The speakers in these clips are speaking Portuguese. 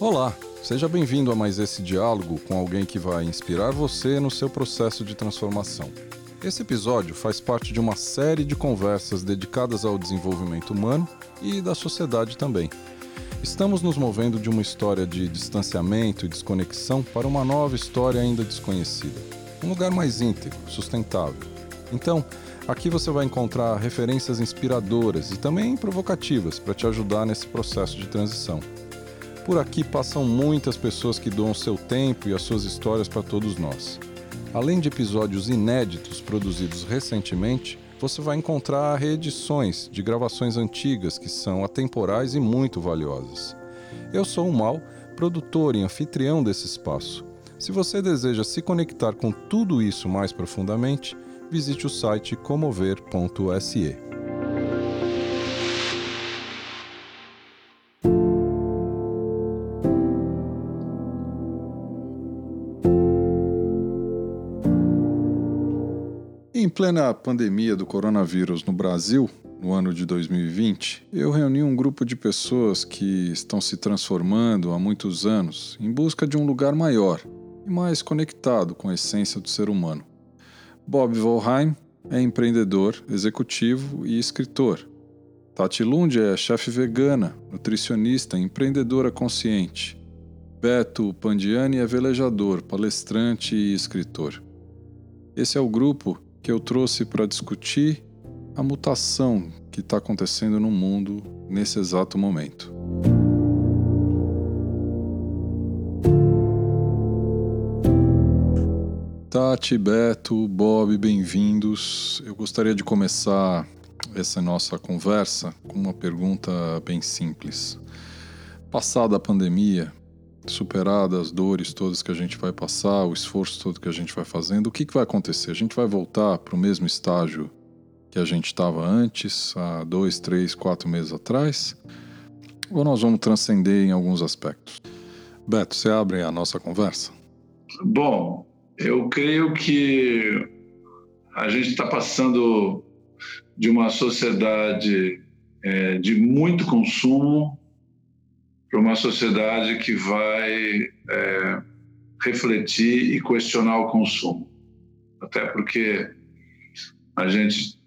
Olá, seja bem-vindo a mais esse diálogo com alguém que vai inspirar você no seu processo de transformação. Esse episódio faz parte de uma série de conversas dedicadas ao desenvolvimento humano e da sociedade também. Estamos nos movendo de uma história de distanciamento e desconexão para uma nova história ainda desconhecida. Um lugar mais íntegro, sustentável. Então, aqui você vai encontrar referências inspiradoras e também provocativas para te ajudar nesse processo de transição. Por aqui passam muitas pessoas que doam seu tempo e as suas histórias para todos nós. Além de episódios inéditos produzidos recentemente, você vai encontrar reedições de gravações antigas que são atemporais e muito valiosas. Eu sou o Mal, produtor e anfitrião desse espaço. Se você deseja se conectar com tudo isso mais profundamente, visite o site comover.se. plena pandemia do coronavírus no Brasil, no ano de 2020, eu reuni um grupo de pessoas que estão se transformando há muitos anos em busca de um lugar maior e mais conectado com a essência do ser humano. Bob Volheim é empreendedor, executivo e escritor. Tati Lund é chefe vegana, nutricionista e empreendedora consciente. Beto Pandiani é velejador, palestrante e escritor. Esse é o grupo que eu trouxe para discutir a mutação que está acontecendo no mundo nesse exato momento. Tati, Beto, Bob, bem-vindos. Eu gostaria de começar essa nossa conversa com uma pergunta bem simples. Passada a pandemia, superadas as dores todas que a gente vai passar, o esforço todo que a gente vai fazendo, o que, que vai acontecer? A gente vai voltar para o mesmo estágio que a gente estava antes, há dois, três, quatro meses atrás? Ou nós vamos transcender em alguns aspectos? Beto, você abre a nossa conversa? Bom, eu creio que a gente está passando de uma sociedade é, de muito consumo para uma sociedade que vai é, refletir e questionar o consumo. Até porque a gente,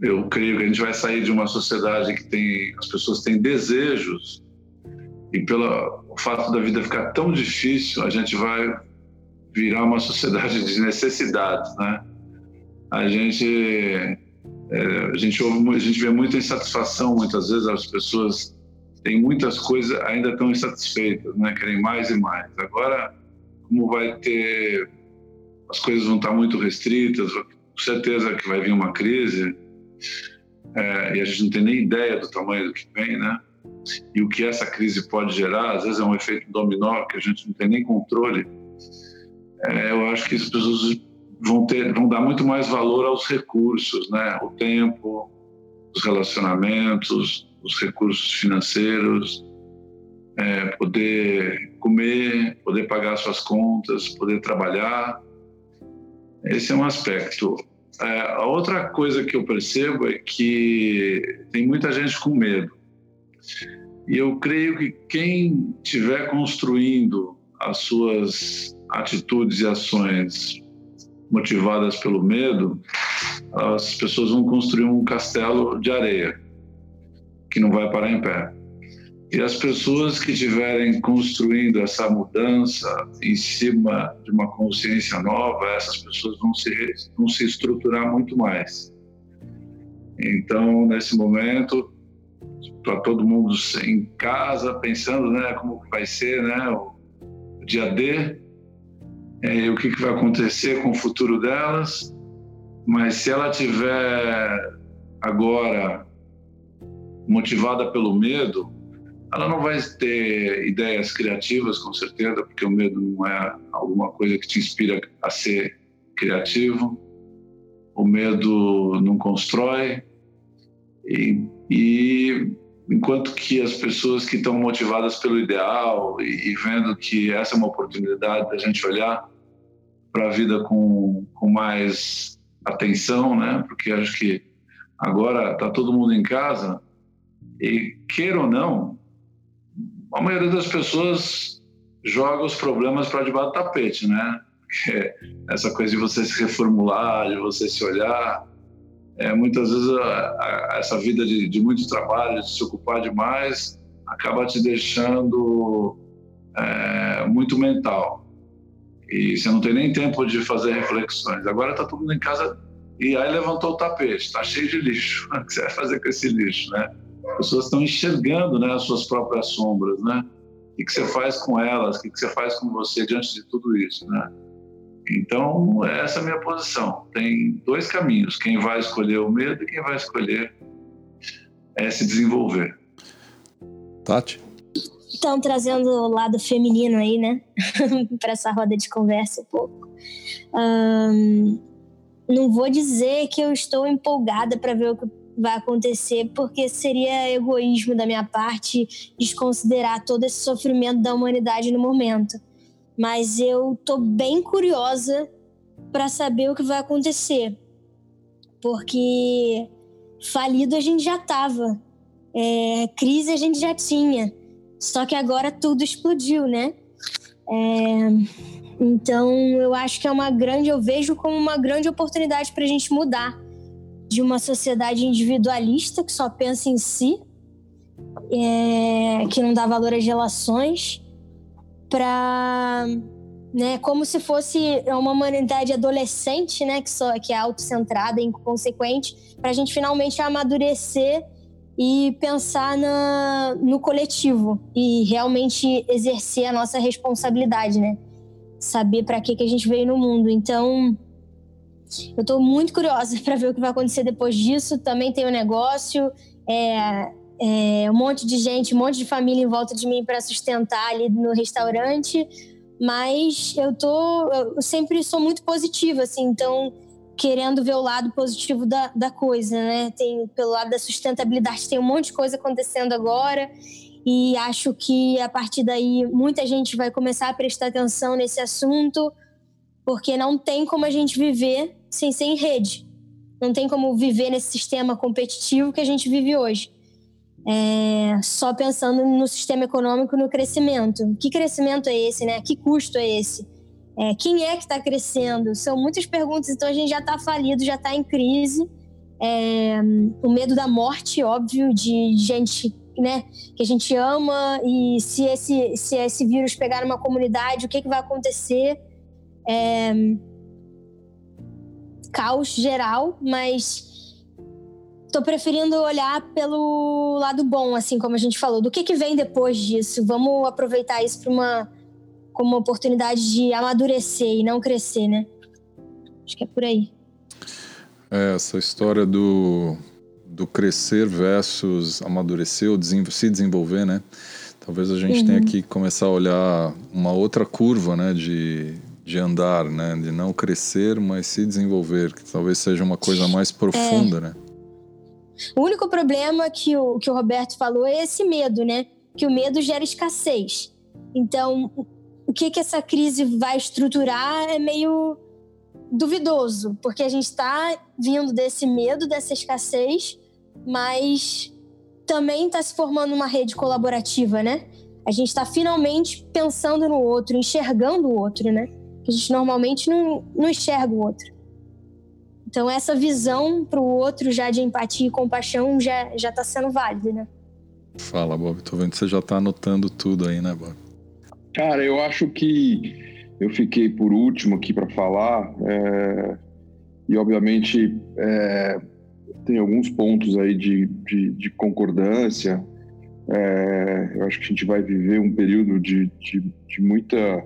eu creio que a gente vai sair de uma sociedade que tem, as pessoas têm desejos e pelo fato da vida ficar tão difícil, a gente vai virar uma sociedade de necessidades, né? A gente é, a gente ouve, a gente vê muita insatisfação muitas vezes as pessoas têm muitas coisas ainda estão insatisfeitas, né? Querem mais e mais. Agora, como vai ter as coisas vão estar muito restritas, com certeza que vai vir uma crise é, e a gente não tem nem ideia do tamanho do que vem, né? E o que essa crise pode gerar, às vezes é um efeito dominó que a gente não tem nem controle é, eu acho que as pessoas vão ter, vão dar muito mais valor aos recursos, né? O tempo, os relacionamentos, os recursos financeiros, é, poder comer, poder pagar suas contas, poder trabalhar. Esse é um aspecto. É, a outra coisa que eu percebo é que tem muita gente com medo. E eu creio que quem estiver construindo as suas atitudes e ações motivadas pelo medo, as pessoas vão construir um castelo de areia que não vai parar em pé. E as pessoas que estiverem construindo essa mudança em cima de uma consciência nova, essas pessoas vão se, vão se estruturar muito mais. Então, nesse momento, para todo mundo em casa, pensando né, como vai ser né, o dia D, é, o que, que vai acontecer com o futuro delas, mas se ela tiver agora motivada pelo medo, ela não vai ter ideias criativas, com certeza, porque o medo não é alguma coisa que te inspira a ser criativo. O medo não constrói. E, e enquanto que as pessoas que estão motivadas pelo ideal e, e vendo que essa é uma oportunidade da gente olhar para a vida com, com mais atenção, né? Porque acho que agora está todo mundo em casa e queira ou não, a maioria das pessoas joga os problemas para debaixo do tapete, né? essa coisa de você se reformular, de você se olhar, é, muitas vezes a, a, essa vida de, de, muito trabalho, de se ocupar demais, acaba te deixando é, muito mental. E você não tem nem tempo de fazer reflexões. Agora está todo mundo em casa e aí levantou o tapete, está cheio de lixo. O que você vai fazer com esse lixo, né? As pessoas estão enxergando né, as suas próprias sombras, né? O que você faz com elas? O que você faz com você diante de tudo isso, né? Então, essa é a minha posição. Tem dois caminhos: quem vai escolher o medo e quem vai escolher é se desenvolver. Tati? Estão trazendo o lado feminino aí, né? para essa roda de conversa um pouco. Um, não vou dizer que eu estou empolgada para ver o que vai acontecer, porque seria egoísmo da minha parte desconsiderar todo esse sofrimento da humanidade no momento mas eu tô bem curiosa para saber o que vai acontecer, porque falido a gente já tava, é, crise a gente já tinha, só que agora tudo explodiu, né? É, então eu acho que é uma grande, eu vejo como uma grande oportunidade para a gente mudar de uma sociedade individualista que só pensa em si, é, que não dá valor às relações para né, como se fosse uma humanidade adolescente, né, que só que é autocentrada, inconsequente, para a gente finalmente amadurecer e pensar na, no coletivo e realmente exercer a nossa responsabilidade, né? Saber para que que a gente veio no mundo. Então, eu estou muito curiosa para ver o que vai acontecer depois disso. Também tem o um negócio, é, é, um monte de gente, um monte de família em volta de mim para sustentar ali no restaurante, mas eu tô, eu sempre sou muito positiva, assim, então querendo ver o lado positivo da, da coisa, né? Tem pelo lado da sustentabilidade tem um monte de coisa acontecendo agora. E acho que a partir daí muita gente vai começar a prestar atenção nesse assunto, porque não tem como a gente viver sem ser em rede. Não tem como viver nesse sistema competitivo que a gente vive hoje é, só pensando no sistema econômico, no crescimento. Que crescimento é esse, né? Que custo é esse? É, quem é que está crescendo? São muitas perguntas, então a gente já está falido, já está em crise. É, o medo da morte, óbvio, de gente né, que a gente ama e se esse, se esse vírus pegar uma comunidade, o que, que vai acontecer? É, caos geral, mas tô preferindo olhar pelo lado bom, assim como a gente falou. Do que, que vem depois disso? Vamos aproveitar isso para uma como uma oportunidade de amadurecer e não crescer, né? Acho que é por aí. É, essa história do, do crescer versus amadurecer ou se desenvolver, né? Talvez a gente uhum. tenha que começar a olhar uma outra curva, né? De, de andar, né? De não crescer, mas se desenvolver, que talvez seja uma coisa mais profunda, é. né? O único problema que o, que o Roberto falou é esse medo, né? Que o medo gera escassez. Então, o que, que essa crise vai estruturar é meio duvidoso, porque a gente está vindo desse medo, dessa escassez, mas também está se formando uma rede colaborativa, né? A gente está finalmente pensando no outro, enxergando o outro, né? A gente normalmente não, não enxerga o outro. Então essa visão para o outro já de empatia e compaixão já já está sendo válida, né? Fala, Bob. Tô vendo que você já está anotando tudo aí, né, Bob? Cara, eu acho que eu fiquei por último aqui para falar é... e obviamente é... tem alguns pontos aí de, de, de concordância. É... eu acho que a gente vai viver um período de, de, de muita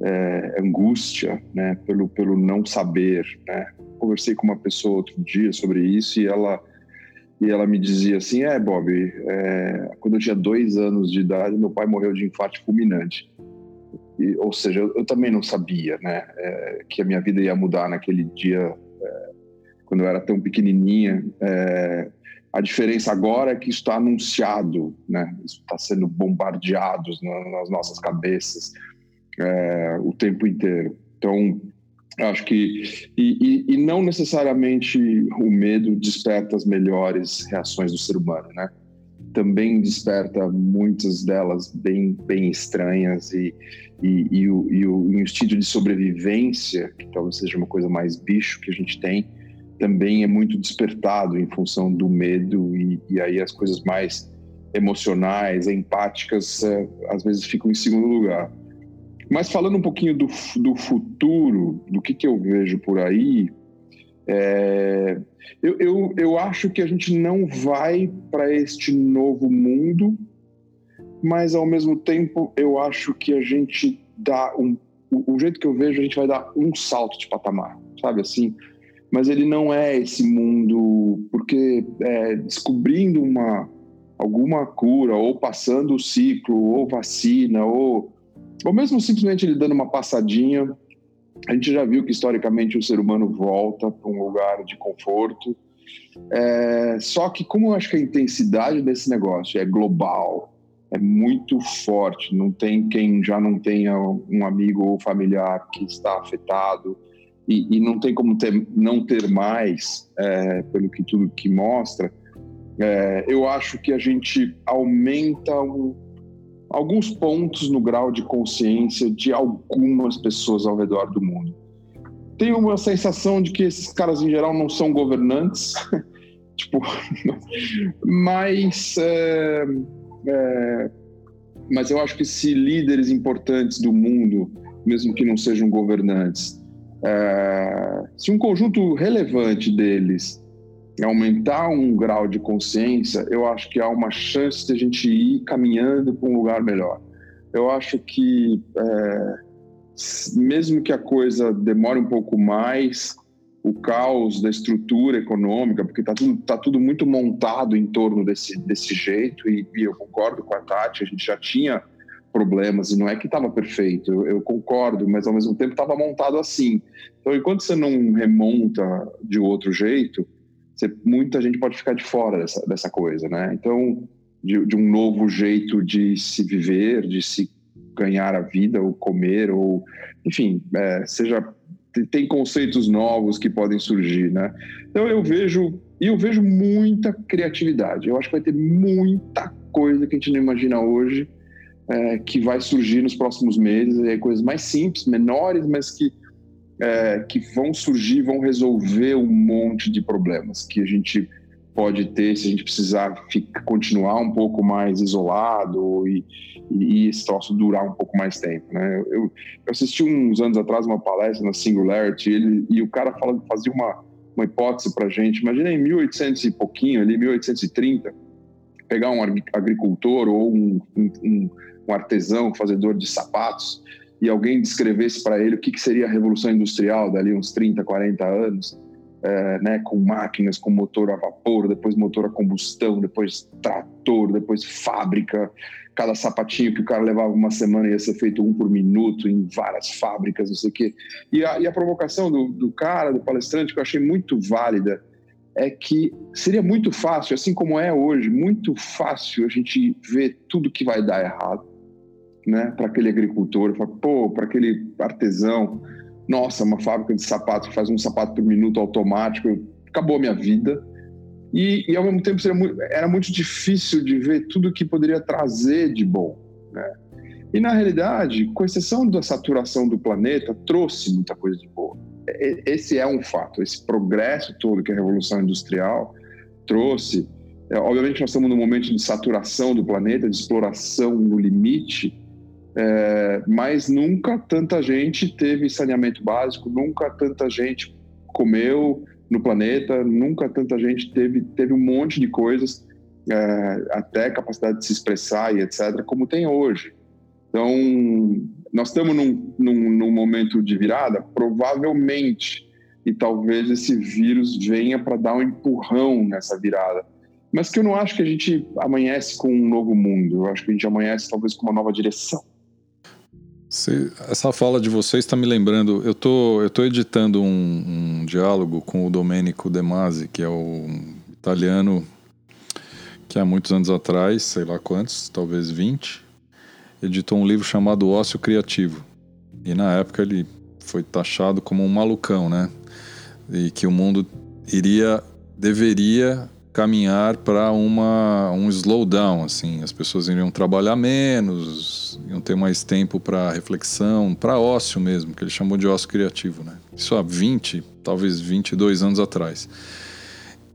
é, angústia, né, pelo pelo não saber, né, conversei com uma pessoa outro dia sobre isso e ela e ela me dizia assim, é Bob, é, quando eu tinha dois anos de idade, meu pai morreu de infarto fulminante. E, ou seja, eu, eu, também não sabia, né, é, que a minha vida ia mudar naquele dia, é, quando eu era tão pequenininha. É, a diferença agora é que isso está anunciado, né, isso está sendo bombardeado nas nossas cabeças é, o tempo inteiro. Então, Acho que. E, e, e, não necessariamente o medo desperta as melhores reações do ser humano, né? também desperta muitas delas bem, bem estranhas e, e, e, o, e, o, instinto de sobrevivência, que talvez seja uma coisa mais bicho que a gente tem, também é muito despertado em função do medo e, e aí as coisas mais emocionais, empáticas, é, às vezes ficam em segundo lugar. Mas falando um pouquinho do, do futuro, do que, que eu vejo por aí, é, eu, eu, eu acho que a gente não vai para este novo mundo, mas ao mesmo tempo eu acho que a gente dá um. O, jeito que eu vejo, a gente vai dar um salto de patamar, sabe assim? Mas ele não é esse mundo, porque é, descobrindo uma, alguma cura, ou passando o ciclo, ou vacina, ou, ou mesmo simplesmente ele dando uma passadinha, a gente já viu que historicamente o ser humano volta para um lugar de conforto. É, só que como eu acho que a intensidade desse negócio é global, é muito forte, não tem quem já não tenha um amigo ou familiar que está afetado e, e não tem como ter, não ter mais, é, pelo que tudo que mostra. É, eu acho que a gente aumenta um, alguns pontos no grau de consciência de algumas pessoas ao redor do mundo. Tenho uma sensação de que esses caras, em geral, não são governantes, tipo, mas, é, é, mas eu acho que se líderes importantes do mundo, mesmo que não sejam governantes, é, se um conjunto relevante deles aumentar um grau de consciência, eu acho que há uma chance de a gente ir caminhando para um lugar melhor. Eu acho que, é, mesmo que a coisa demore um pouco mais, o caos da estrutura econômica, porque está tudo, tá tudo muito montado em torno desse, desse jeito, e, e eu concordo com a Tati, a gente já tinha problemas, e não é que estava perfeito, eu, eu, concordo, mas ao mesmo tempo estava montado assim. Então, enquanto você não remonta de outro jeito, você, muita gente pode ficar de fora dessa, dessa coisa, né? Então, de, de, um novo jeito de se viver, de se ganhar a vida, ou comer, ou enfim, é, seja tem conceitos novos que podem surgir, né? Então eu vejo e eu vejo muita criatividade. Eu acho que vai ter muita coisa que a gente não imagina hoje é, que vai surgir nos próximos meses. É, coisas mais simples, menores, mas que é, que vão surgir, vão resolver um monte de problemas que a gente pode ter se a gente precisar ficar, continuar um pouco mais isolado e, e, esse troço durar um pouco mais tempo, né? Eu, eu, assisti uns anos atrás uma palestra na Singularity ele, e o cara fala, fazia uma, uma hipótese para gente. Imagina em 1800 e pouquinho, ali 1830, pegar um agricultor ou um, um, um artesão, fazedor de sapatos e alguém descrevesse para ele o que, que, seria a revolução industrial dali uns 30, 40 anos, é, né, com máquinas, com motor a vapor, depois motor a combustão, depois trator, depois fábrica, cada sapatinho que o cara levava uma semana ia ser feito um por minuto em várias fábricas, não sei o quê. E a, e a provocação do, do cara, do palestrante, que eu achei muito válida, é que seria muito fácil, assim como é hoje, muito fácil a gente ver tudo que vai dar errado né, para aquele agricultor, pô, para aquele artesão, nossa, uma fábrica de sapatos que faz um sapato por minuto automático, acabou a minha vida. E, e ao mesmo tempo muito, era muito difícil de ver tudo que poderia trazer de bom. Né? E na realidade, com exceção da saturação do planeta, trouxe muita coisa de boa. Esse é um fato, esse progresso todo que a Revolução Industrial trouxe. É, obviamente, nós estamos num momento de saturação do planeta, de exploração no limite, é, mas nunca tanta gente teve saneamento básico, nunca tanta gente comeu no planeta, nunca tanta gente teve, teve um monte de coisas, é, até capacidade de se expressar e etc., como tem hoje. Então, nós estamos num, num, num momento de virada, provavelmente, e talvez esse vírus venha para dar um empurrão nessa virada. Mas que eu não acho que a gente amanhece com um novo mundo, eu acho que a gente amanhece talvez com uma nova direção essa fala de vocês está me lembrando. Eu tô, eu tô editando um, um, diálogo com o Domenico De Masi, que é o italiano que há muitos anos atrás, sei lá quantos, talvez 20, editou um livro chamado Ócio Criativo. E na época ele foi taxado como um malucão, né? E que o mundo iria, deveria caminhar para uma um slowdown, assim, as pessoas iriam trabalhar menos, iam ter mais tempo para reflexão, para ócio mesmo, que ele chamou de ócio criativo, né? Isso há 20, talvez 22 anos atrás.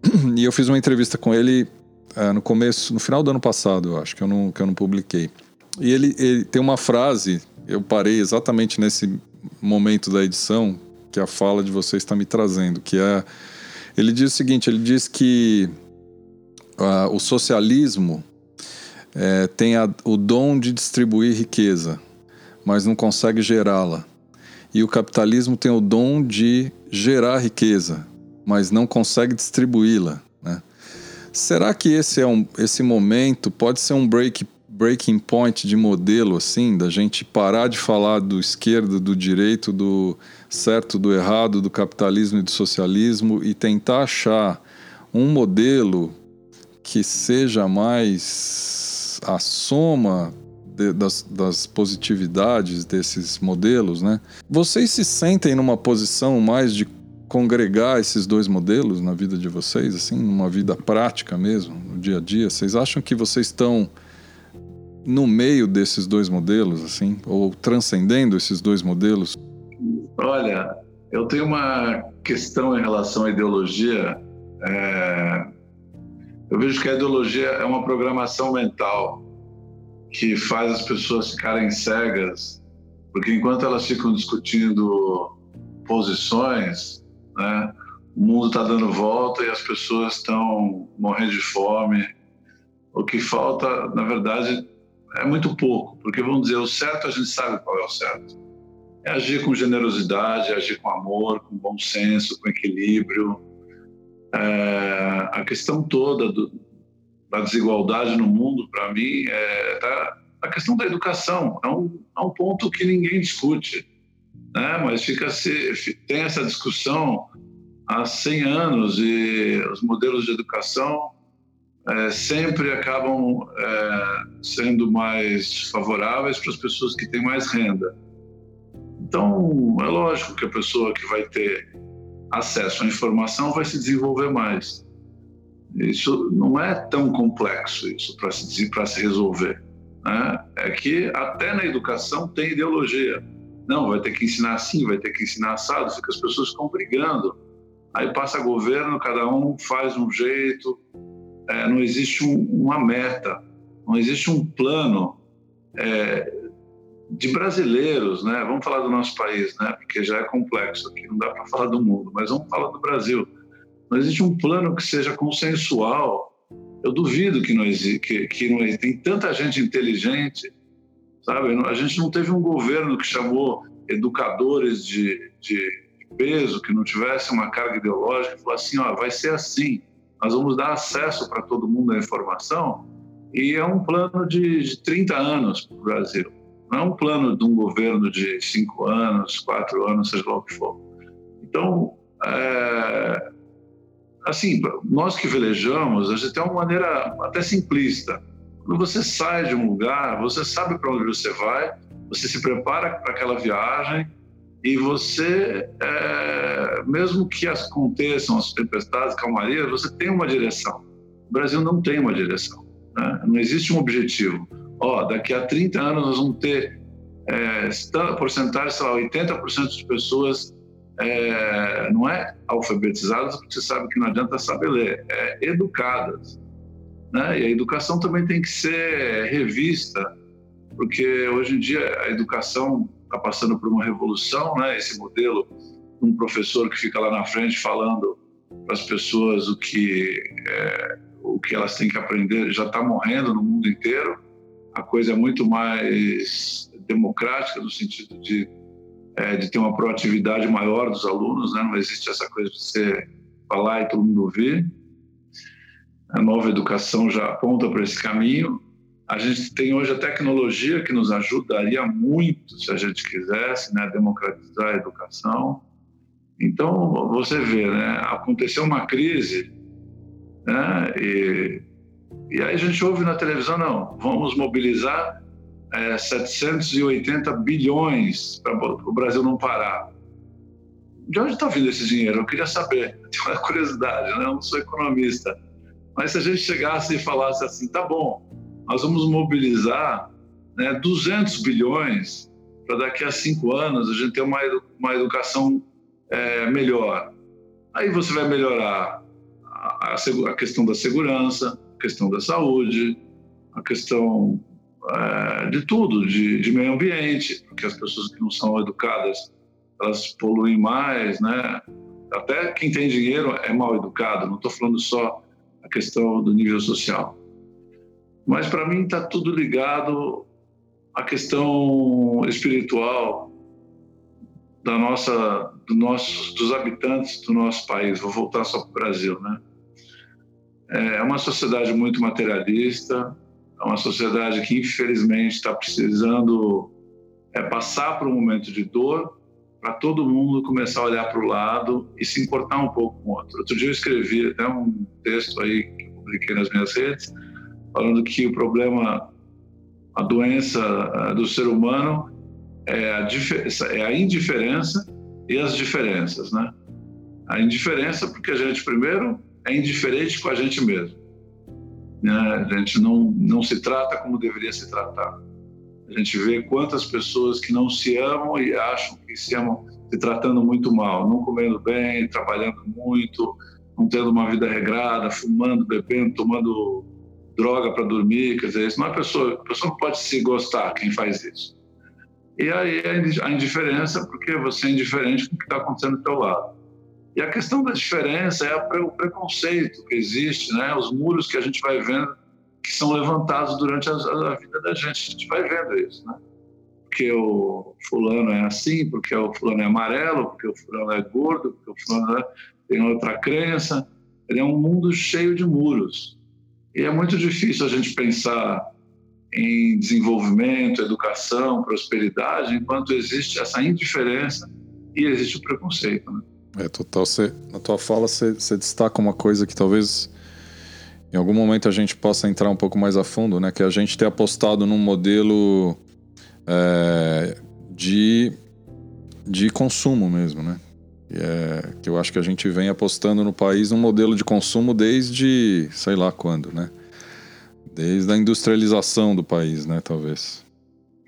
E eu fiz uma entrevista com ele é, no começo, no final do ano passado, eu acho que eu não que eu não publiquei. E ele, ele tem uma frase, eu parei exatamente nesse momento da edição que a fala de vocês está me trazendo, que é ele diz o seguinte, ele diz que o socialismo é, tem a, o dom de distribuir riqueza, mas não consegue gerá-la. E o capitalismo tem o dom de gerar riqueza, mas não consegue distribuí-la. Né? Será que esse, é um, esse momento pode ser um break, breaking point de modelo, assim, da gente parar de falar do esquerdo, do direito, do certo, do errado, do capitalismo e do socialismo e tentar achar um modelo que seja mais a soma de, das, das, positividades desses modelos, né? Vocês se sentem numa posição mais de congregar esses dois modelos na vida de vocês, assim, numa vida prática mesmo, no dia a dia? Vocês acham que vocês estão no meio desses dois modelos, assim, ou transcendendo esses dois modelos? Olha, eu tenho uma questão em relação à ideologia. É eu vejo que a ideologia é uma programação mental que faz as pessoas ficarem cegas, porque enquanto elas ficam discutindo posições, né, o mundo está dando volta e as pessoas estão morrendo de fome. O que falta, na verdade, é muito pouco, porque vamos dizer, o certo a gente sabe qual é o certo. É agir com generosidade, agir com amor, com bom senso, com equilíbrio, é, a questão toda do, da desigualdade no mundo, para mim, é tá, a questão da educação. É um, é um ponto que ninguém discute, né? mas fica se, tem essa discussão há 100 anos e os modelos de educação é, sempre acabam é, sendo mais favoráveis para as pessoas que têm mais renda. Então, é lógico que a pessoa que vai ter acesso à informação vai se desenvolver mais. Isso não é tão complexo isso para se, se resolver. Né? É que até na educação tem ideologia. Não, vai ter que ensinar assim, vai ter que ensinar assado, fica as pessoas ficam brigando. Aí passa governo, cada um faz um jeito, é, não existe um, uma meta, não existe um plano. É, de brasileiros, né? Vamos falar do nosso país, né? Porque já é complexo aqui, não dá para falar do mundo, mas vamos falar do Brasil. Não existe um plano que seja consensual. Eu duvido que não existe, que, que não. Tem tanta gente inteligente, sabe? A gente não teve um governo que chamou educadores de, de peso, que não tivesse uma carga ideológica, e falou assim, ó, vai ser assim. Nós vamos dar acesso para todo mundo à informação e é um plano de, de 30 anos para o Brasil não é um plano de um governo de cinco anos, quatro anos, seja lá o que for. Então, é, assim, nós que velejamos, a gente tem uma maneira até simplista. Quando você sai de um lugar, você sabe para onde você vai, você se prepara para aquela viagem e você, é, mesmo que aconteçam as tempestades, calmarias, você tem uma direção. O Brasil não tem uma direção, né? não existe um objetivo ó, daqui a 30 anos nós vamos ter é, porcentagem, sei lá, 80% de pessoas é, não é alfabetizadas, porque você sabe que não adianta saber ler, é educadas. Né? E a educação também tem que ser revista, porque hoje em dia a educação está passando por uma revolução, né? esse modelo um professor que fica lá na frente falando para as pessoas o que, é, o que elas têm que aprender já está morrendo no mundo inteiro a coisa é muito mais democrática no sentido de, é, de ter uma proatividade maior dos alunos, né? não existe essa coisa de você falar e todo mundo ouvir. A nova educação já aponta para esse caminho. A gente tem hoje a tecnologia que nos ajudaria muito, se a gente quisesse, né, democratizar a educação. Então, você vê, né, aconteceu uma crise, né, e e aí a gente ouve na televisão, não, vamos mobilizar é, 780 bilhões para o Brasil não parar. De onde está vindo esse dinheiro? Eu queria saber, tenho uma curiosidade, né? eu não sou economista, Mas se a gente chegasse e falasse assim, tá bom, nós vamos mobilizar né, 200 bilhões para daqui a cinco anos a gente ter uma, uma educação é, melhor. Aí você vai melhorar a, a, a, questão da segurança, a questão da saúde, a questão é, de tudo, de, de, meio ambiente, porque as pessoas que não são educadas elas poluem mais, né? Até quem tem dinheiro é mal educado. Não estou falando só a questão do nível social, mas para mim está tudo ligado à questão espiritual da nossa, do nosso, dos habitantes do nosso país. Vou voltar só para o Brasil, né? É uma sociedade muito materialista, é uma sociedade que infelizmente está precisando é, passar por um momento de dor para todo mundo começar a olhar para o lado e se importar um pouco com o outro. Outro dia eu escrevi até um texto aí que eu publiquei nas minhas redes, falando que o problema, a doença do ser humano é a, é a indiferença e as diferenças, né? A indiferença porque a gente, primeiro, é indiferente com a gente mesmo. Né? A gente não, não se trata como deveria se tratar. A gente vê quantas pessoas que não se amam e acham que se amam se tratando muito mal, não comendo bem, trabalhando muito, não tendo uma vida regrada, fumando, bebendo, tomando droga para dormir, quer dizer, isso não é pessoa, a pessoa não pode se gostar quem faz isso. E aí a indiferença, porque você é indiferente com o que está acontecendo do teu lado. E a questão da diferença é o preconceito que existe, né? Os muros que a gente vai vendo que são levantados durante a, a, vida da gente. A gente vai vendo isso, né? Porque o fulano é assim, porque o fulano é amarelo, porque o fulano é gordo, porque o fulano é, tem outra crença. Ele é um mundo cheio de muros. E é muito difícil a gente pensar em desenvolvimento, educação, prosperidade, enquanto existe essa indiferença e existe o preconceito. Né? É total. Você, na tua fala, você, você destaca uma coisa que talvez em algum momento a gente possa entrar um pouco mais a fundo, né? Que a gente ter apostado num modelo é, de, de consumo mesmo, né? É, que eu acho que a gente vem apostando no país num modelo de consumo desde sei lá quando, né? Desde a industrialização do país, né? Talvez.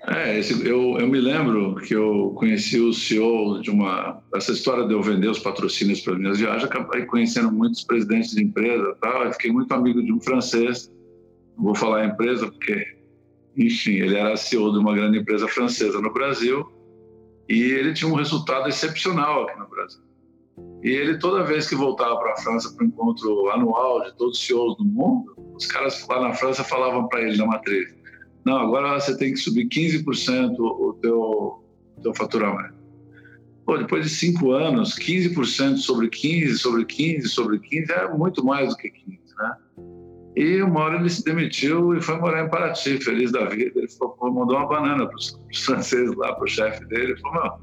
É, esse, eu, eu me lembro que eu conheci o CEO de uma. Essa história de eu vender os patrocínios para as minhas viagens, acabei conhecendo muitos presidentes de empresa tal. Eu fiquei muito amigo de um francês, não vou falar empresa, porque, enfim, ele era CEO de uma grande empresa francesa no Brasil e ele tinha um resultado excepcional aqui no Brasil. E ele, toda vez que voltava para a França para o encontro anual de todos os CEOs do mundo, os caras lá na França falavam para ele na matriz não, agora você tem que subir 15% o teu, teu faturamento. Pô, depois de cinco anos, 15% sobre 15, sobre 15, sobre 15, é muito mais do que 15, né? E uma hora ele se demitiu e foi morar em Paraty, feliz da vida. Ele mandou uma banana para os franceses lá, para o chefe dele. Ele falou, não,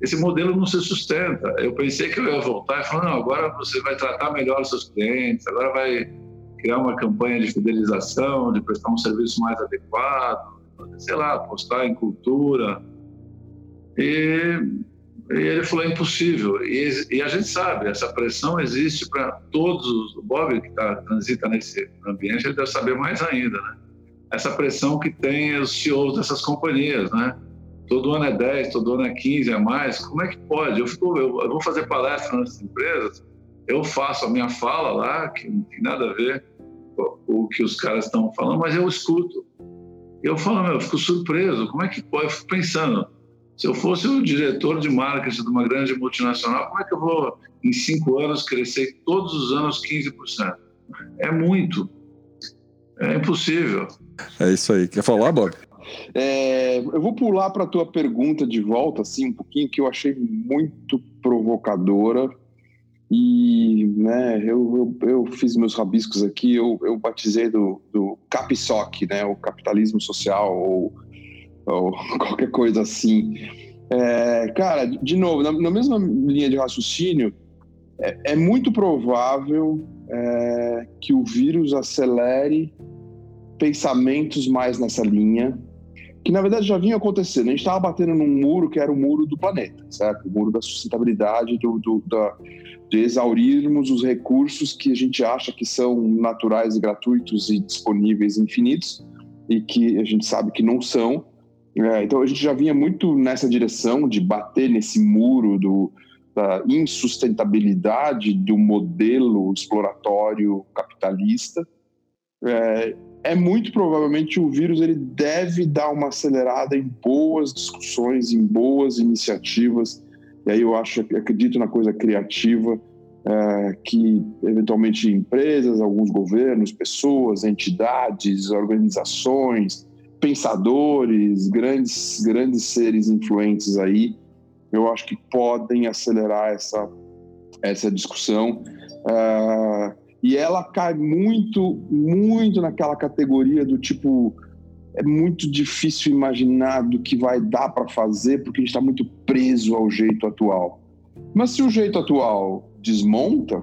esse modelo não se sustenta. Eu pensei que eu ia voltar e falou, não, agora você vai tratar melhor os seus clientes, agora vai criar uma campanha de fidelização, de prestar um serviço mais adequado, sei lá, apostar em cultura. E, e ele falou: é impossível. E, e, a gente sabe, essa pressão existe para todos. O Bob, que tá, transita nesse ambiente, ele deve saber mais ainda, né? Essa pressão que tem os CEOs dessas companhias, né? Todo ano é 10, todo ano é 15 a mais. Como é que pode? Eu, fico, eu, eu vou fazer palestra nessas empresas, eu faço a minha fala lá, que não tem nada a ver o que os caras estão falando, mas eu escuto. Eu falo, meu, eu fico surpreso. Como é que pode? Eu fico pensando, se eu fosse o diretor de marketing de uma grande multinacional, como é que eu vou, em cinco anos, crescer todos os anos 15%? É muito. É impossível. É isso aí. Quer falar, Bob? É, eu vou pular para a tua pergunta de volta, assim, um pouquinho, que eu achei muito provocadora e né, eu, eu, eu, fiz meus rabiscos aqui, eu, eu batizei do, do CAPSOC, né, o capitalismo social, ou, ou qualquer coisa assim. É, cara, de novo, na, na, mesma linha de raciocínio, é, é muito provável é, que o vírus acelere pensamentos mais nessa linha, que na verdade já vinha acontecendo. A gente estava batendo num muro que era o muro do planeta, certo? O muro da sustentabilidade, do, do, da, de exaurirmos os recursos que a gente acha que são naturais e gratuitos e disponíveis infinitos e que a gente sabe que não são. É, então a gente já vinha muito nessa direção de bater nesse muro do, da insustentabilidade do modelo exploratório capitalista. É, é muito provavelmente o vírus ele deve dar uma acelerada em boas discussões, em boas iniciativas. E aí eu acho, acredito na coisa criativa é, que eventualmente empresas, alguns governos, pessoas, entidades, organizações, pensadores, grandes grandes seres influentes aí, eu acho que podem acelerar essa essa discussão. Uh, e ela cai muito, muito naquela categoria do tipo é muito difícil imaginar do que vai dar para fazer porque a gente está muito preso ao jeito atual. Mas se o jeito atual desmonta,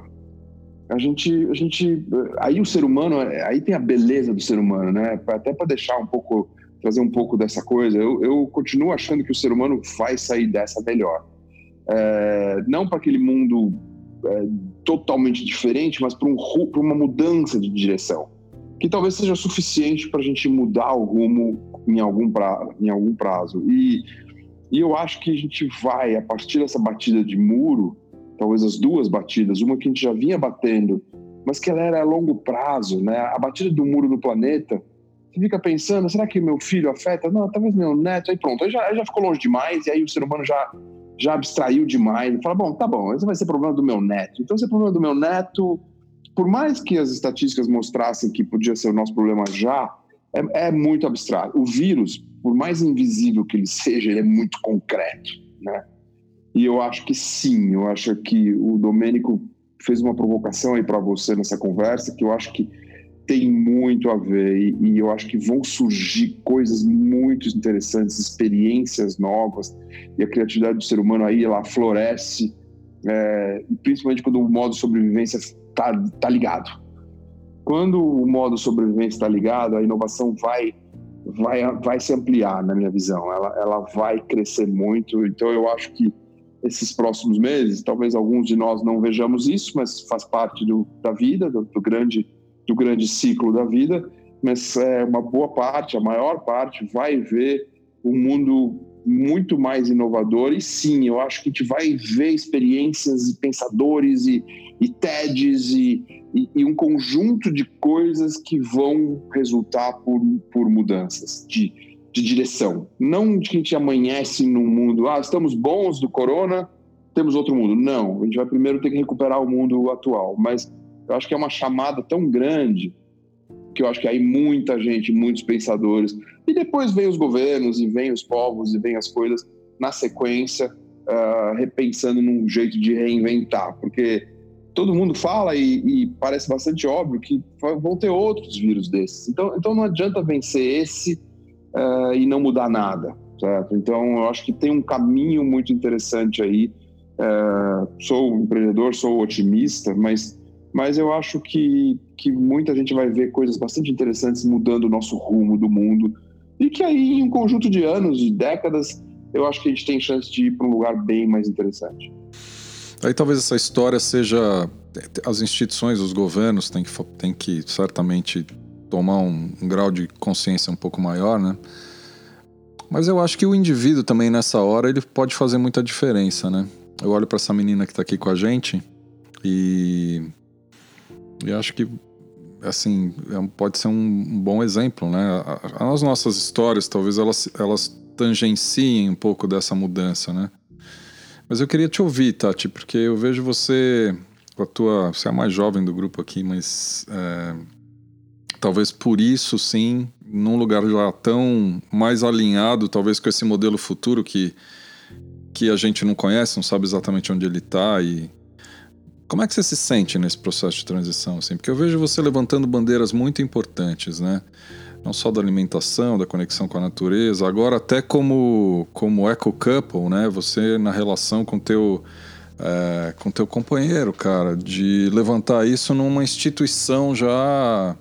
a gente, a gente, aí o ser humano, aí tem a beleza do ser humano, né? Até para deixar um pouco, trazer um pouco dessa coisa, eu, eu continuo achando que o ser humano vai sair dessa melhor. É, não para aquele mundo é, totalmente diferente, mas para um, uma mudança de direção, que talvez seja suficiente para a gente mudar o rumo em algum, pra, em algum prazo. E, e eu acho que a gente vai, a partir dessa batida de muro, talvez as duas batidas, uma que a gente já vinha batendo, mas que ela era a longo prazo, né? A batida do muro do planeta, você fica pensando, será que meu filho afeta? Não, talvez meu neto, aí pronto, aí já, aí já ficou longe demais, e aí o ser humano já já abstraiu demais fala: bom, tá bom, esse vai ser problema do meu neto. Então, esse é problema do meu neto, por mais que as estatísticas mostrassem que podia ser o nosso problema já, é, é muito abstrato. O vírus, por mais invisível que ele seja, ele é muito concreto, né? E eu acho que sim, eu acho que o Domênico fez uma provocação aí para você nessa conversa, que eu acho que tem muito a ver e, e, eu acho que vão surgir coisas muito interessantes, experiências novas e a criatividade do ser humano aí ela floresce, é, principalmente quando o modo sobrevivência está tá ligado. Quando o modo sobrevivência está ligado, a inovação vai vai vai se ampliar na minha visão. Ela ela vai crescer muito. Então eu acho que esses próximos meses, talvez alguns de nós não vejamos isso, mas faz parte do, da vida, do, do grande do grande ciclo da vida, mas é, uma boa parte, a maior parte, vai ver um mundo muito mais inovador. E sim, eu acho que a gente vai ver experiências e pensadores e, e TEDs e, e, e, um conjunto de coisas que vão resultar por, por mudanças de, de direção. Não de que a gente amanhece num mundo, ah, estamos bons do corona, temos outro mundo. Não, a gente vai primeiro ter que recuperar o mundo atual. Mas eu acho que é uma chamada tão grande que eu acho que aí muita gente, muitos pensadores, e depois vem os governos, e vem os povos, e vem as coisas na sequência, uh, repensando num jeito de reinventar, porque todo mundo fala e, e, parece bastante óbvio que vão ter outros vírus desses. Então, então não adianta vencer esse uh, e não mudar nada, certo? Então eu acho que tem um caminho muito interessante aí. Uh, sou empreendedor, sou otimista, mas mas eu acho que, que muita gente vai ver coisas bastante interessantes mudando o nosso rumo do mundo. E que aí, em um conjunto de anos, de décadas, eu acho que a gente tem chance de ir para um lugar bem mais interessante. Aí talvez essa história seja. As instituições, os governos têm que, têm que certamente tomar um, um grau de consciência um pouco maior, né? Mas eu acho que o indivíduo também nessa hora ele pode fazer muita diferença, né? Eu olho para essa menina que está aqui com a gente e e acho que, assim, é pode ser um bom exemplo, né? As nossas histórias, talvez elas, elas tangenciem um pouco dessa mudança, né? Mas eu queria te ouvir, Tati, porque eu vejo você, com a tua, você é a mais jovem do grupo aqui, mas é, talvez por isso, sim, num lugar já tão mais alinhado, talvez com esse modelo futuro que, que a gente não conhece, não sabe exatamente onde ele está e como é que você se sente nesse processo de transição? Assim? Porque eu vejo você levantando bandeiras muito importantes, né? Não só da alimentação, da conexão com a natureza, agora até como, como eco-couple, né? Você na relação com teu, é, com teu companheiro, cara, de levantar isso numa instituição já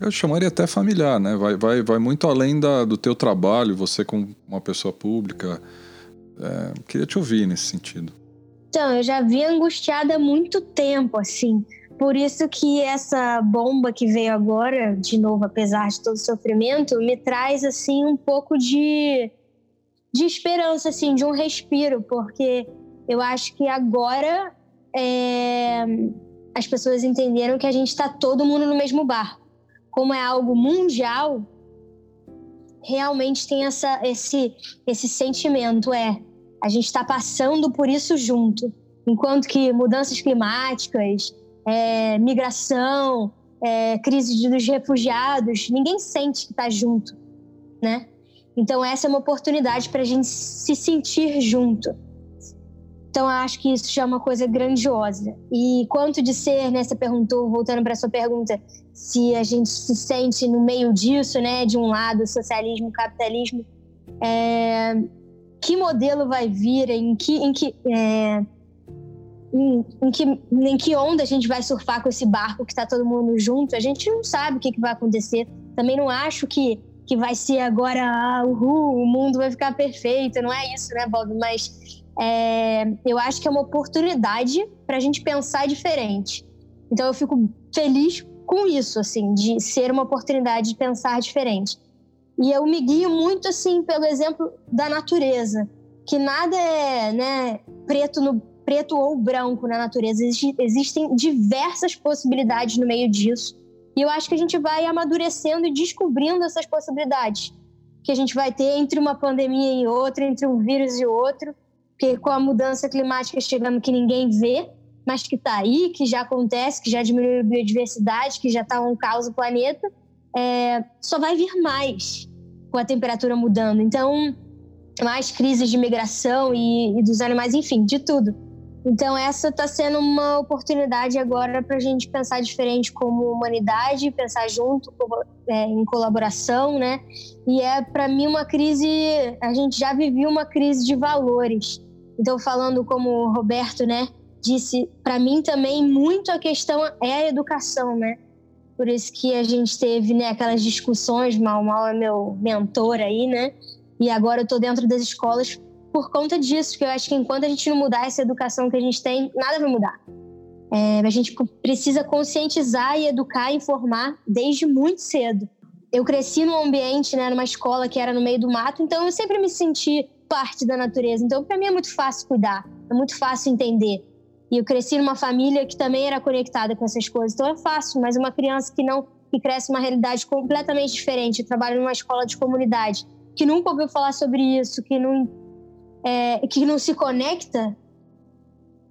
eu chamaria até familiar, né? Vai, vai, vai muito além da, do teu trabalho, você como uma pessoa pública. É, queria te ouvir nesse sentido. Então, eu já vi angustiada há muito tempo, assim. Por isso que essa bomba que veio agora, de novo, apesar de todo o sofrimento, me traz, assim, um pouco de, de esperança, assim, de um respiro, porque eu acho que agora é, as pessoas entenderam que a gente está todo mundo no mesmo barco. Como é algo mundial, realmente tem essa, esse, esse sentimento, é, a gente está passando por isso junto. Enquanto que mudanças climáticas, é, migração, é, crise dos refugiados, ninguém sente que está junto, né? Então essa é uma oportunidade para a gente se sentir junto. Então, acho que isso já é uma coisa grandiosa. E quanto de ser, né? Você perguntou, voltando para sua pergunta, se a gente se sente no meio disso, né? De um lado, socialismo, capitalismo. É, que modelo vai vir? Em que, em que, é, em, em, que, em que onda a gente vai surfar com esse barco que está todo mundo junto? A gente não sabe o que, que vai acontecer. Também não acho que, que vai ser agora, ah, uhul, o mundo vai ficar perfeito. Não é isso, né, Bob? Mas é, eu acho que é uma oportunidade para a gente pensar diferente. Então eu fico feliz com isso, assim, de ser uma oportunidade de pensar diferente. E eu me guio muito, assim, pelo exemplo da natureza, que nada é, né, preto no preto ou branco na natureza. existem diversas possibilidades no meio disso. E eu acho que a gente vai amadurecendo e descobrindo essas possibilidades que a gente vai ter entre uma pandemia e outra, entre um vírus e outro porque com a mudança climática chegando que ninguém vê, mas que está aí, que já acontece, que já diminuiu a biodiversidade, que já está um caos no planeta, é, só vai vir mais com a temperatura mudando. Então, mais crises de migração e, e dos animais, enfim, de tudo. Então, essa está sendo uma oportunidade agora para a gente pensar diferente como humanidade, pensar junto, é, em colaboração, né? E é, para mim, uma crise. A gente já viveu uma crise de valores. Então, falando como o Roberto, né, disse, para mim também muito a questão é a educação, né? Por isso que a gente teve, né, aquelas discussões, Mal Mal é meu mentor aí, né? E agora eu tô dentro das escolas por conta disso, que eu acho que enquanto a gente não mudar essa educação que a gente tem, nada vai mudar. É, a gente precisa conscientizar e educar, informar desde muito cedo. Eu cresci num ambiente, né, numa escola que era no meio do mato, então eu sempre me senti parte da natureza. Então, para mim é muito fácil cuidar, é muito fácil entender. E eu cresci numa família que também era conectada com essas coisas, então é fácil. Mas uma criança que não que cresce numa realidade completamente diferente, trabalha numa escola de comunidade, que nunca ouviu falar sobre isso, que não é, que não se conecta,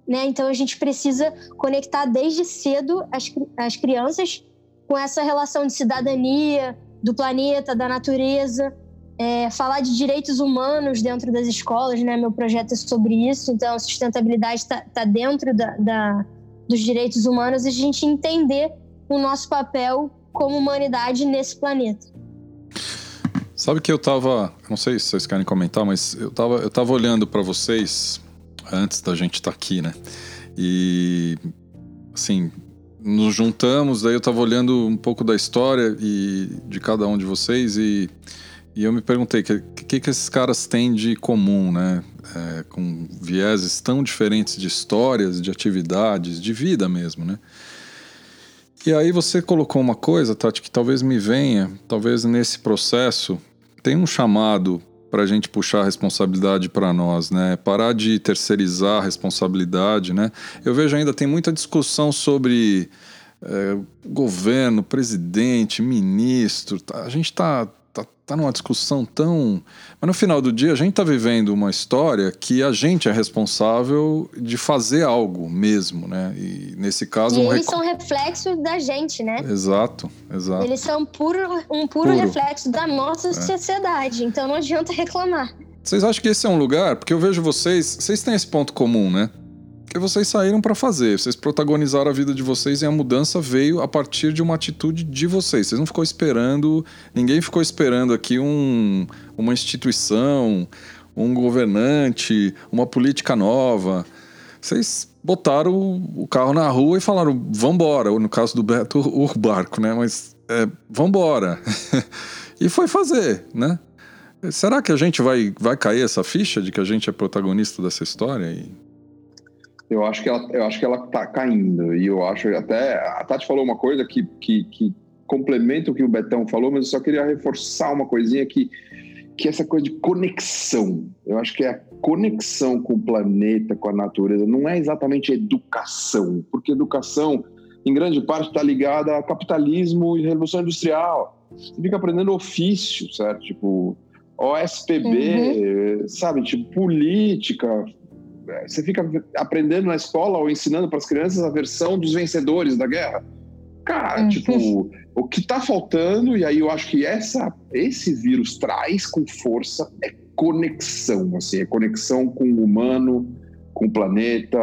né? Então a gente precisa conectar desde cedo as, as crianças com essa relação de cidadania, do planeta, da natureza, é, falar de direitos humanos dentro das escolas, né? Meu projeto é sobre isso, então a sustentabilidade está tá dentro da, da, dos direitos humanos e a gente entender o nosso papel como humanidade nesse planeta. Sabe que eu tava, não sei se vocês querem comentar, mas eu tava, eu tava olhando para vocês antes da gente estar tá aqui, né? E assim, nos juntamos, daí eu tava olhando um pouco da história e de cada um de vocês e e eu me perguntei o que, que, que, esses caras têm de comum, né? É, com vieses tão diferentes de histórias, de atividades, de vida mesmo, né? E aí você colocou uma coisa, Tati, que talvez me venha, talvez nesse processo, tem um chamado para a gente puxar a responsabilidade para nós, né? Parar de terceirizar a responsabilidade, né? Eu vejo ainda tem muita discussão sobre é, governo, presidente, ministro. A gente está tá numa discussão tão. Mas no final do dia, a gente está vivendo uma história que a gente é responsável de fazer algo mesmo, né? E nesse caso. E um eles rec... são reflexos da gente, né? Exato, exato. Eles são puro, um puro, puro. reflexo da nossa é. sociedade, então não adianta reclamar. Vocês acham que esse é um lugar? Porque eu vejo vocês. Vocês têm esse ponto comum, né? Porque vocês saíram para fazer, vocês protagonizaram a vida de vocês e a mudança veio a partir de uma atitude de vocês. Vocês não ficou esperando, ninguém ficou esperando aqui um, uma instituição, um governante, uma política nova. Vocês botaram o carro na rua e falaram, vambora. No caso do Beto, o barco, né? Mas é, vambora. e foi fazer, né? Será que a gente vai, vai cair essa ficha de que a gente é protagonista dessa história? E... Eu acho que ela, eu acho que ela tá caindo. E eu acho até. A Tati falou uma coisa que, que, que complementa o que o Betão falou, mas eu só queria reforçar uma coisinha que, que é essa coisa de conexão. Eu acho que é a conexão com o planeta, com a natureza, não é exatamente educação, porque educação, em grande parte, está ligada a capitalismo e revolução industrial. Você fica aprendendo ofício, certo? Tipo, OSPB, uhum. sabe? Tipo, política. Você fica aprendendo na escola ou ensinando para as crianças a versão dos vencedores da guerra. Cara, uhum. tipo, o que está faltando, e aí eu acho que essa, esse vírus traz com força, é conexão, assim, é conexão com o humano, com o planeta,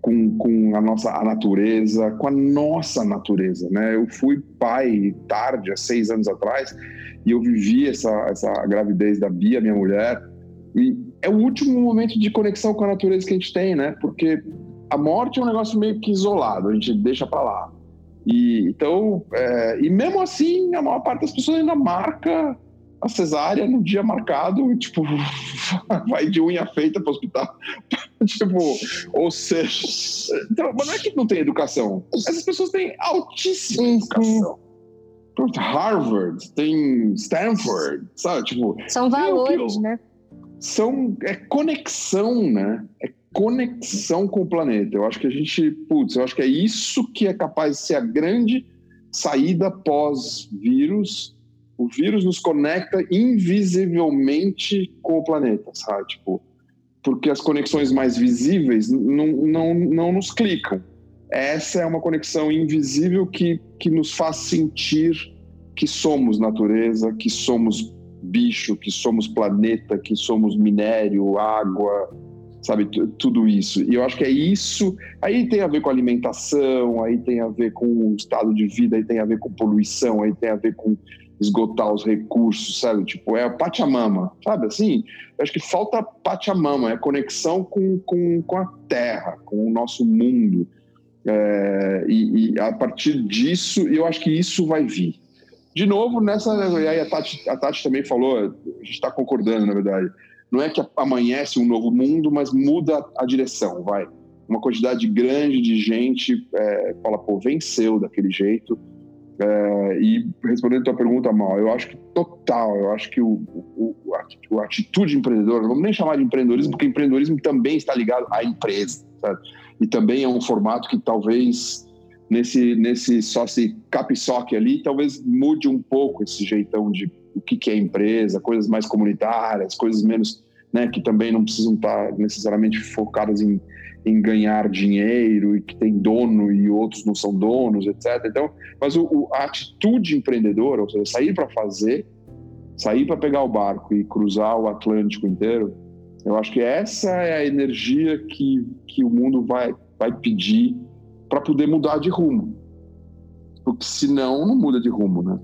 com, com a nossa a natureza, com a nossa natureza, né? Eu fui pai tarde, há seis anos atrás, e eu vivi essa, essa gravidez da Bia, minha mulher, e é o último momento de conexão com a natureza que a gente tem, né? Porque a morte é um negócio meio que isolado, a gente deixa para lá. E então, é, e mesmo assim, a maior parte das pessoas ainda marca a cesárea no dia marcado, tipo, vai de unha feita para o hospital. tipo, ou seja, então, mas não é que não tem educação. Essas pessoas têm altíssima educação. Harvard, tem Stanford, sabe? Tipo, são valores, né? São é conexão, né? É conexão com o planeta. Eu acho que a gente, putz, eu acho que é isso que é capaz de ser a grande saída pós-vírus. O vírus nos conecta invisivelmente com o planeta, sabe? Tipo, porque as conexões mais visíveis não, não, não nos clicam. Essa é uma conexão invisível que, que nos faz sentir que somos natureza, que somos bicho, que somos planeta, que somos minério, água, sabe, tudo isso. E eu acho que é isso. Aí tem a ver com alimentação, aí tem a ver com o estado de vida, aí tem a ver com poluição, aí tem a ver com esgotar os recursos, sabe? Tipo, é a Pachamama, sabe? Assim, eu acho que falta Pachamama, é conexão com, com, com a terra, com o nosso mundo. É, e, e, a partir disso, eu acho que isso vai vir. De novo, nessa. E a Tati, a Tati também falou, a gente está concordando, na verdade não é que amanhece um novo mundo, mas muda a direção, vai. Uma quantidade grande de gente é, fala, pô, venceu daquele jeito. É, e respondendo a tua pergunta, Mal, eu acho que total, eu acho que o, o, a atitude empreendedora, não vamos nem chamar de empreendedorismo, porque empreendedorismo também está ligado à empresa, sabe? E também é um formato que talvez nesse, nesse sócio capiçoque ali, talvez mude um pouco esse jeitão de o que, que é empresa, coisas mais comunitárias, coisas menos, né, que também não precisam estar necessariamente focadas em, em ganhar dinheiro e que tem dono e outros não são donos, etc. Então, mas o, o a atitude empreendedora, ou seja, sair para fazer, sair para pegar o barco e cruzar o Atlântico inteiro, eu acho que essa é a energia que, que o mundo vai, vai pedir para poder mudar de rumo. Porque senão não muda de rumo, né?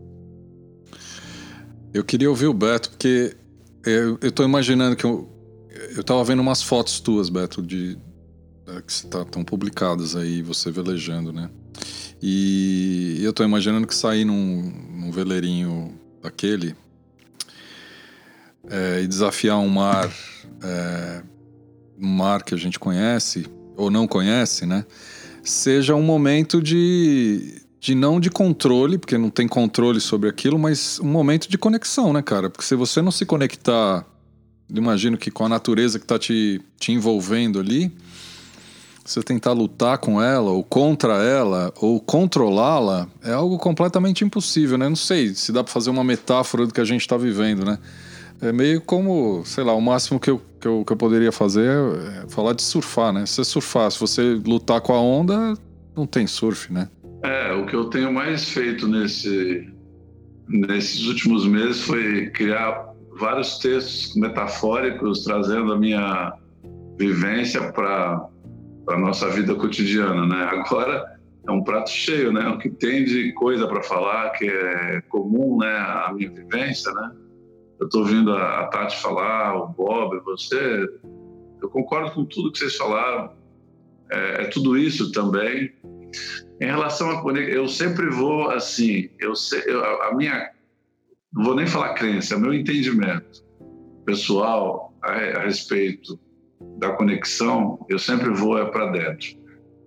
Eu queria ouvir o Beto, porque eu, eu tô imaginando que eu, eu tava vendo umas fotos tuas, Beto, de, é, que estão tá, publicadas aí, você velejando, né? E eu tô imaginando que sair num, num veleirinho daquele é, e desafiar um mar, é, um mar que a gente conhece ou não conhece, né? Seja um momento de de não de controle, porque não tem controle sobre aquilo, mas um momento de conexão, né, cara? Porque se você não se conectar, imagino que com a natureza que está te, te envolvendo ali, você tentar lutar com ela, ou contra ela, ou controlá-la, é algo completamente impossível, né? Não sei se dá para fazer uma metáfora do que a gente está vivendo, né? É meio como, sei lá, o máximo que eu, que eu, que eu poderia fazer é falar de surfar, né? Se você surfar, se você lutar com a onda, não tem surf, né? É, o que eu tenho mais feito nesse, nesses últimos meses foi criar vários textos metafóricos, trazendo a minha vivência para a nossa vida cotidiana, né? Agora é um prato cheio, né? O que tem de coisa para falar que é comum, né? A minha vivência, né? Eu estou ouvindo a Tati falar, o Bob, você. Eu concordo com tudo que vocês falaram. É, é tudo isso também. Em relação a eu sempre vou assim, eu, eu a minha não vou nem falar crença, é meu entendimento pessoal a, a respeito da conexão, eu sempre vou é para dentro.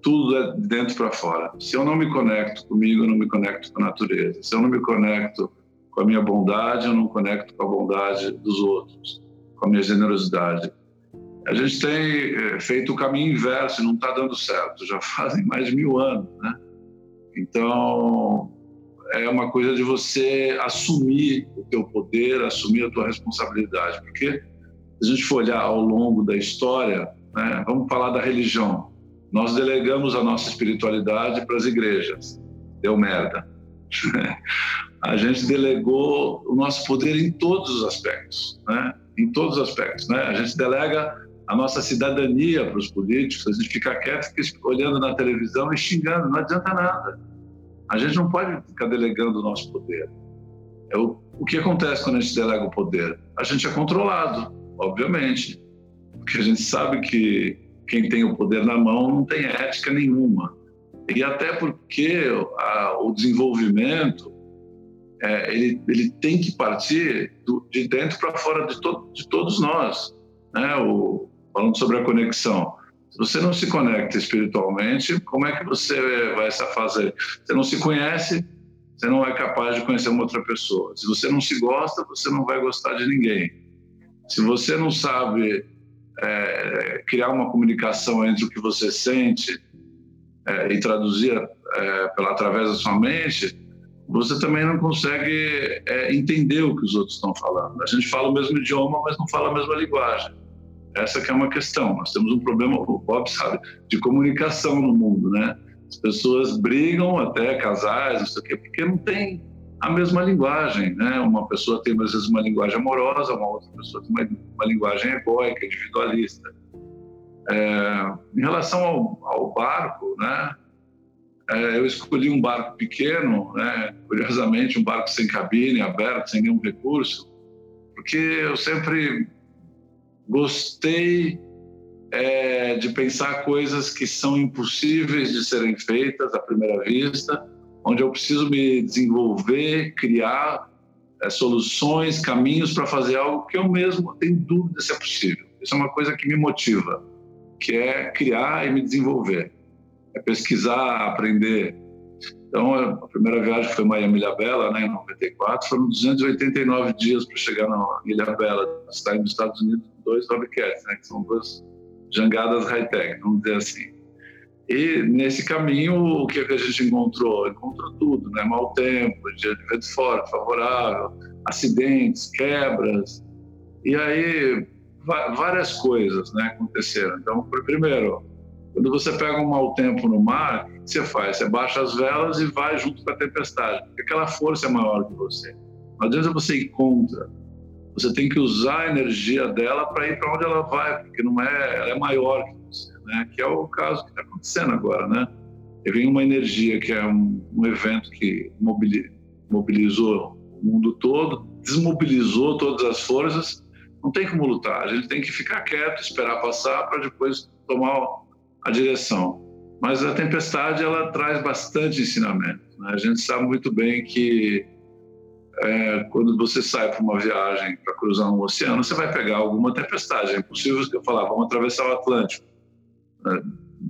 Tudo é de dentro para fora. Se eu não me conecto comigo, eu não me conecto com a natureza. Se eu não me conecto com a minha bondade, eu não conecto com a bondade dos outros, com a minha generosidade. A gente tem eh, feito o caminho inverso não está dando certo. Já fazem mais de mil anos, né? Então, é uma coisa de você assumir o teu poder, assumir a tua responsabilidade, porque se a gente for olhar ao longo da história, né, vamos falar da religião. Nós delegamos a nossa espiritualidade para as igrejas. Deu merda. a gente delegou o nosso poder em todos os aspectos, né? Em todos os aspectos, né? A gente delega a nossa cidadania para os políticos, a gente fica quieto, fica olhando na televisão e xingando, não adianta nada. A gente não pode ficar delegando o nosso poder. É o, o que acontece quando a gente delega o poder? A gente é controlado obviamente, porque a gente sabe que quem tem o poder na mão não tem ética nenhuma. E até porque a, o desenvolvimento é, ele, ele tem que partir do, de dentro para fora de, to, de todos nós. Né? O, falando sobre a conexão. Se você não se conecta espiritualmente, como é que você vai se fazer? Você não se conhece, você não é capaz de conhecer uma outra pessoa. Se você não se gosta, você não vai gostar de ninguém. Se você não sabe é, criar uma comunicação entre o que você sente é, e traduzir é, pela, através da sua mente, você também não consegue é, entender o que os outros estão falando. A gente fala o mesmo idioma, mas não fala a mesma linguagem. Essa que é uma questão. Nós temos um problema, o Bob sabe, de comunicação no mundo, né? As pessoas brigam até casais, não sei o quê, porque não tem a mesma linguagem, né? Uma pessoa tem às vezes uma linguagem amorosa, uma outra pessoa tem uma, uma linguagem egóica, individualista. É, em relação ao, ao barco, né? É, eu escolhi um barco pequeno, né? Curiosamente, um barco sem cabine, aberto, sem nenhum recurso, porque eu sempre gostei é, de pensar coisas que são impossíveis de serem feitas à primeira vista onde eu preciso me desenvolver, criar é, soluções, caminhos para fazer algo que eu mesmo tenho dúvida se é possível. Isso é uma coisa que me motiva, que é criar e me desenvolver, é pesquisar, aprender. Então, a primeira viagem foi Miami Ilha Bela, né, em 94, foram 289 dias para chegar na Ilha Bela, cidade nos Estados Unidos, dois Bobcats, né, que são duas jangadas high-tech, vamos dizer assim. E nesse caminho, o que, a gente encontrou? Encontrou tudo, né? Mau tempo, dia de vento forte, favorável, acidentes, quebras. E aí, várias coisas né, aconteceram. Então, primeiro, quando você pega um mau tempo no mar, o que você faz? Você baixa as velas e vai junto com a tempestade, porque aquela força é maior que você. Não adianta você ir contra. Você tem que usar a energia dela para ir para onde ela vai, porque não é, ela é maior que você né? que é o caso que está acontecendo agora. Né? Teve uma energia que é um, um evento que mobilizou o mundo todo, desmobilizou todas as forças, não tem como lutar, gente tem que ficar quieto, esperar passar para depois tomar a direção. Mas a tempestade ela traz bastante ensinamento. Né? A gente sabe muito bem que é, quando você sai para uma viagem para cruzar um oceano, você vai pegar alguma tempestade. É impossível eu falar, vamos atravessar o Atlântico.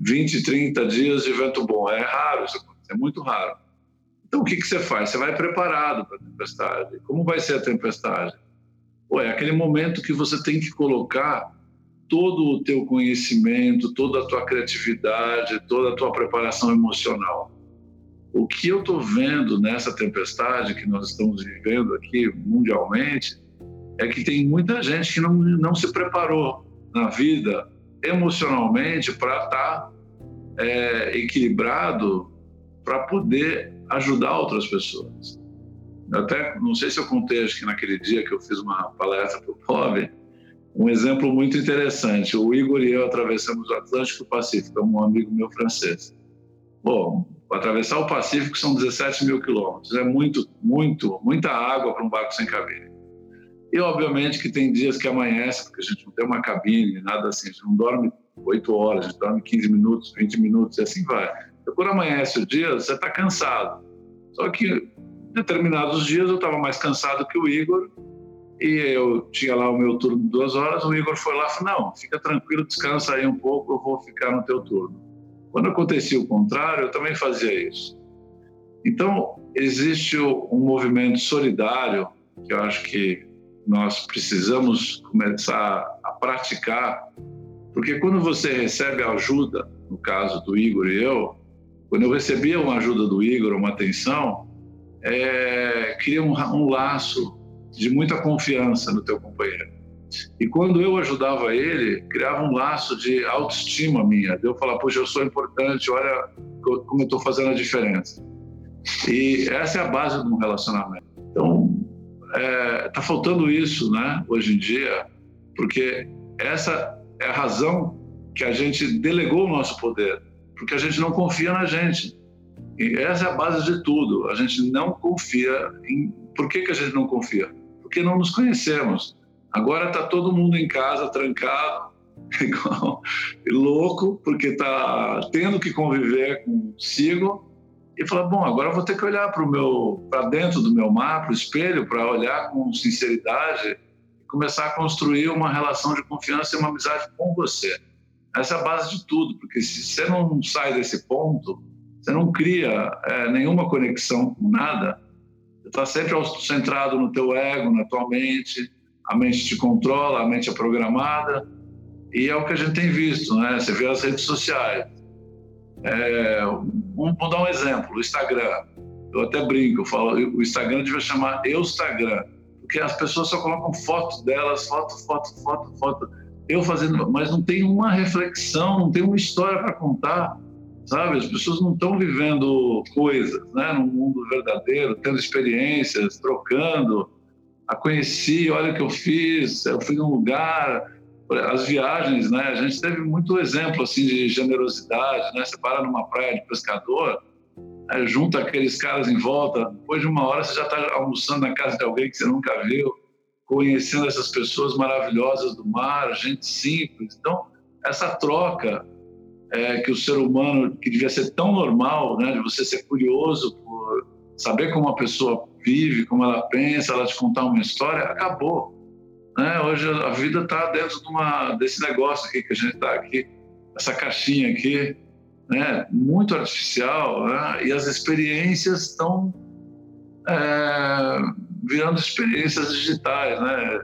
20, 30 dias de vento bom. É raro isso é muito raro. Então, o que, que você faz? Você vai preparado para a tempestade. Como vai ser a tempestade? Pô, é aquele momento que você tem que colocar todo o teu conhecimento, toda a tua criatividade, toda a tua preparação emocional. O que eu estou vendo nessa tempestade que nós estamos vivendo aqui mundialmente é que tem muita gente que não, não se preparou na vida emocionalmente para estar tá, é, equilibrado para poder ajudar outras pessoas. Até não sei se eu contei, acho que naquele dia que eu fiz uma palestra para o POV, um exemplo muito interessante. O Igor e eu atravessamos o Atlântico Pacífico, é um amigo meu francês. Bom, atravessar o Pacífico são 17 mil quilômetros. É muito, muito, muita água para um barco sem cabine. E, obviamente, que tem dias que amanhece, porque a gente não tem uma cabine, nada assim, a gente não dorme 8 horas, a gente dorme 15 minutos, 20 minutos, e assim vai. Quando amanhece o dia, você está cansado. Só que determinados dias eu estava mais cansado que o Igor e eu tinha lá o meu turno de duas horas. O Igor foi lá e falou: Não, fica tranquilo, descansa aí um pouco, eu vou ficar no teu turno. Quando acontecia o contrário, eu também fazia isso. Então, existe um movimento solidário que eu acho que nós precisamos começar a praticar, porque quando você recebe ajuda, no caso do Igor e eu, quando eu recebia uma ajuda do Igor, uma atenção, é, cria um, um laço de muita confiança no teu companheiro. E quando eu ajudava ele, criava um laço de autoestima minha, de eu falar, poxa, eu sou importante, olha como eu estou fazendo a diferença. E essa é a base de um relacionamento. Então, é, tá faltando isso, né, hoje em dia, porque essa é a razão que a gente delegou o nosso poder, porque a gente não confia na gente. E essa é a base de tudo. A gente não confia em. Por que, que a gente não confia? Porque não nos conhecemos. Agora está todo mundo em casa, trancado, louco, porque está tendo que conviver consigo e falar, bom, agora eu vou ter que olhar para o meu, para dentro do meu mar, para o espelho, para olhar com sinceridade e começar a construir uma relação de confiança e uma amizade com você. Essa é a base de tudo, porque se você não sai desse ponto, você não cria é, nenhuma conexão com nada. Você está sempre centrado no teu ego, na tua mente. A mente te controla, a mente é programada. E é o que a gente tem visto, né? Você vê as redes sociais é, vamos dar um exemplo, o Instagram. Eu até brinco, eu falo, o Instagram devia chamar Instagram, porque as pessoas só colocam fotos delas, foto, foto, foto, foto. Eu fazendo, mas não tem uma reflexão, não tem uma história para contar, sabe? As pessoas não estão vivendo coisas, né? No mundo verdadeiro, tendo experiências, trocando. A conheci, olha o que eu fiz, eu fui num lugar, as viagens, né? A gente teve muito exemplo assim de generosidade, né? Você para numa praia de pescador, é, junta aqueles caras em volta, depois de uma hora você já está almoçando na casa de alguém que você nunca viu, conhecendo essas pessoas maravilhosas do mar, gente simples. Então, essa troca é, que o ser humano, que devia ser tão normal, né? De você ser curioso por saber como a pessoa vive, como ela pensa, ela te contar uma história, acabou. Né? Hoje a vida está dentro de uma, desse negócio aqui que a gente está aqui, essa caixinha aqui, né? muito artificial, né? e as experiências estão é, virando experiências digitais, né?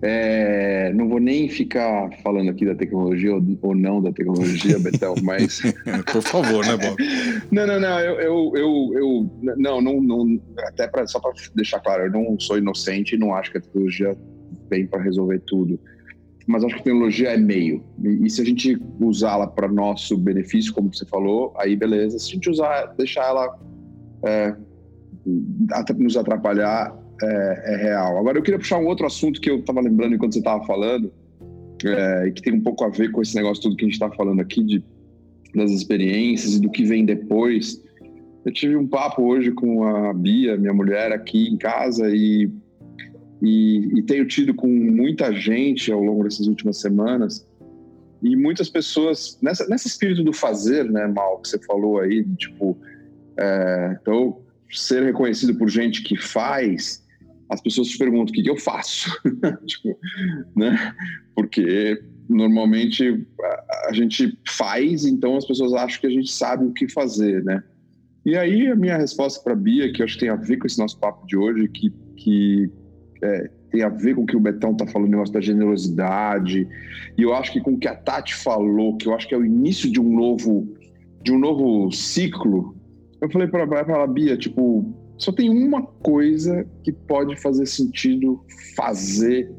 É, não vou nem ficar falando aqui da tecnologia ou, ou não da tecnologia, Betel, mas. Por favor, né, Bob? Não, não, não. Eu, eu, eu, eu não, não, não, até pra, só para deixar claro, eu não sou inocente e não acho que a tecnologia vem para resolver tudo. Mas acho que a tecnologia é meio. E, se a gente usá-la para nosso benefício, como você falou, aí beleza. Se a gente usar, deixar ela é, nos atrapalhar, é, é, real. Agora, eu queria puxar um outro assunto que eu estava lembrando enquanto você estava falando, é, que tem um pouco a ver com esse negócio tudo que a gente está falando aqui, de, das experiências e do que vem depois. Eu tive um papo hoje com a Bia, minha mulher, aqui em casa, e e, e, tenho tido com muita gente ao longo dessas últimas semanas e muitas pessoas nessa, nesse espírito do fazer, né, Mal, que você falou aí, tipo, é, então ser reconhecido por gente que faz, as pessoas se perguntam o que, que eu faço, tipo, né? Porque normalmente a, gente faz, então as pessoas acham que a gente sabe o que fazer, né? E aí a minha resposta para Bia, que eu acho que tem a ver com esse nosso papo de hoje, que, que é, tem a ver com o que o Betão está falando, o negócio da generosidade. E eu acho que com o que a Tati falou, que eu acho que é o início de um novo, de um novo ciclo. Eu falei para ela, Bia, tipo, só tem uma coisa que pode fazer sentido fazer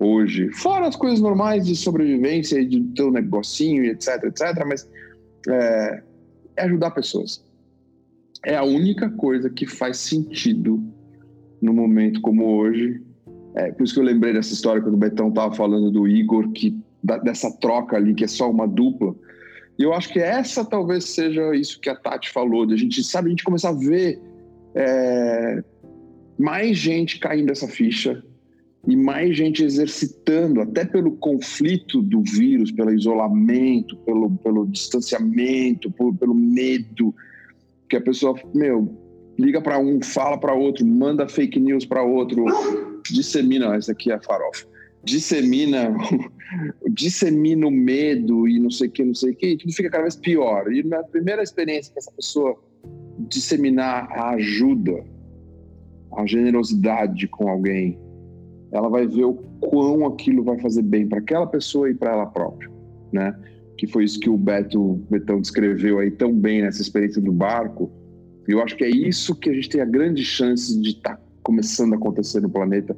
hoje. Fora as coisas normais de sobrevivência e de teu negocinho, etc, etc, mas é, é ajudar pessoas. É a única coisa que faz sentido num momento como hoje. É, por isso que eu lembrei dessa história quando o Betão estava falando do Igor, que da, dessa troca ali, que é só uma dupla. E eu acho que essa talvez seja isso que a Tati falou, de a gente, sabe, a gente começar a ver é, mais gente caindo essa ficha e mais gente exercitando, até pelo conflito do vírus, pelo isolamento, pelo, pelo distanciamento, por, pelo medo, que a pessoa, meu, liga para um, fala para outro, manda fake news para outro, dissemina, essa aqui é a farofa, dissemina, dissemina o medo e não sei o que, não sei o que, e tudo fica cada vez pior. E na primeira experiência que essa pessoa disseminar a ajuda, a generosidade com alguém, ela vai ver o quão aquilo vai fazer bem para aquela pessoa e para ela própria, né? Que foi isso que o Beto Betão descreveu aí tão bem nessa experiência do barco. E eu acho que é isso que a gente tem a grande chance de estar tá começando a acontecer no planeta,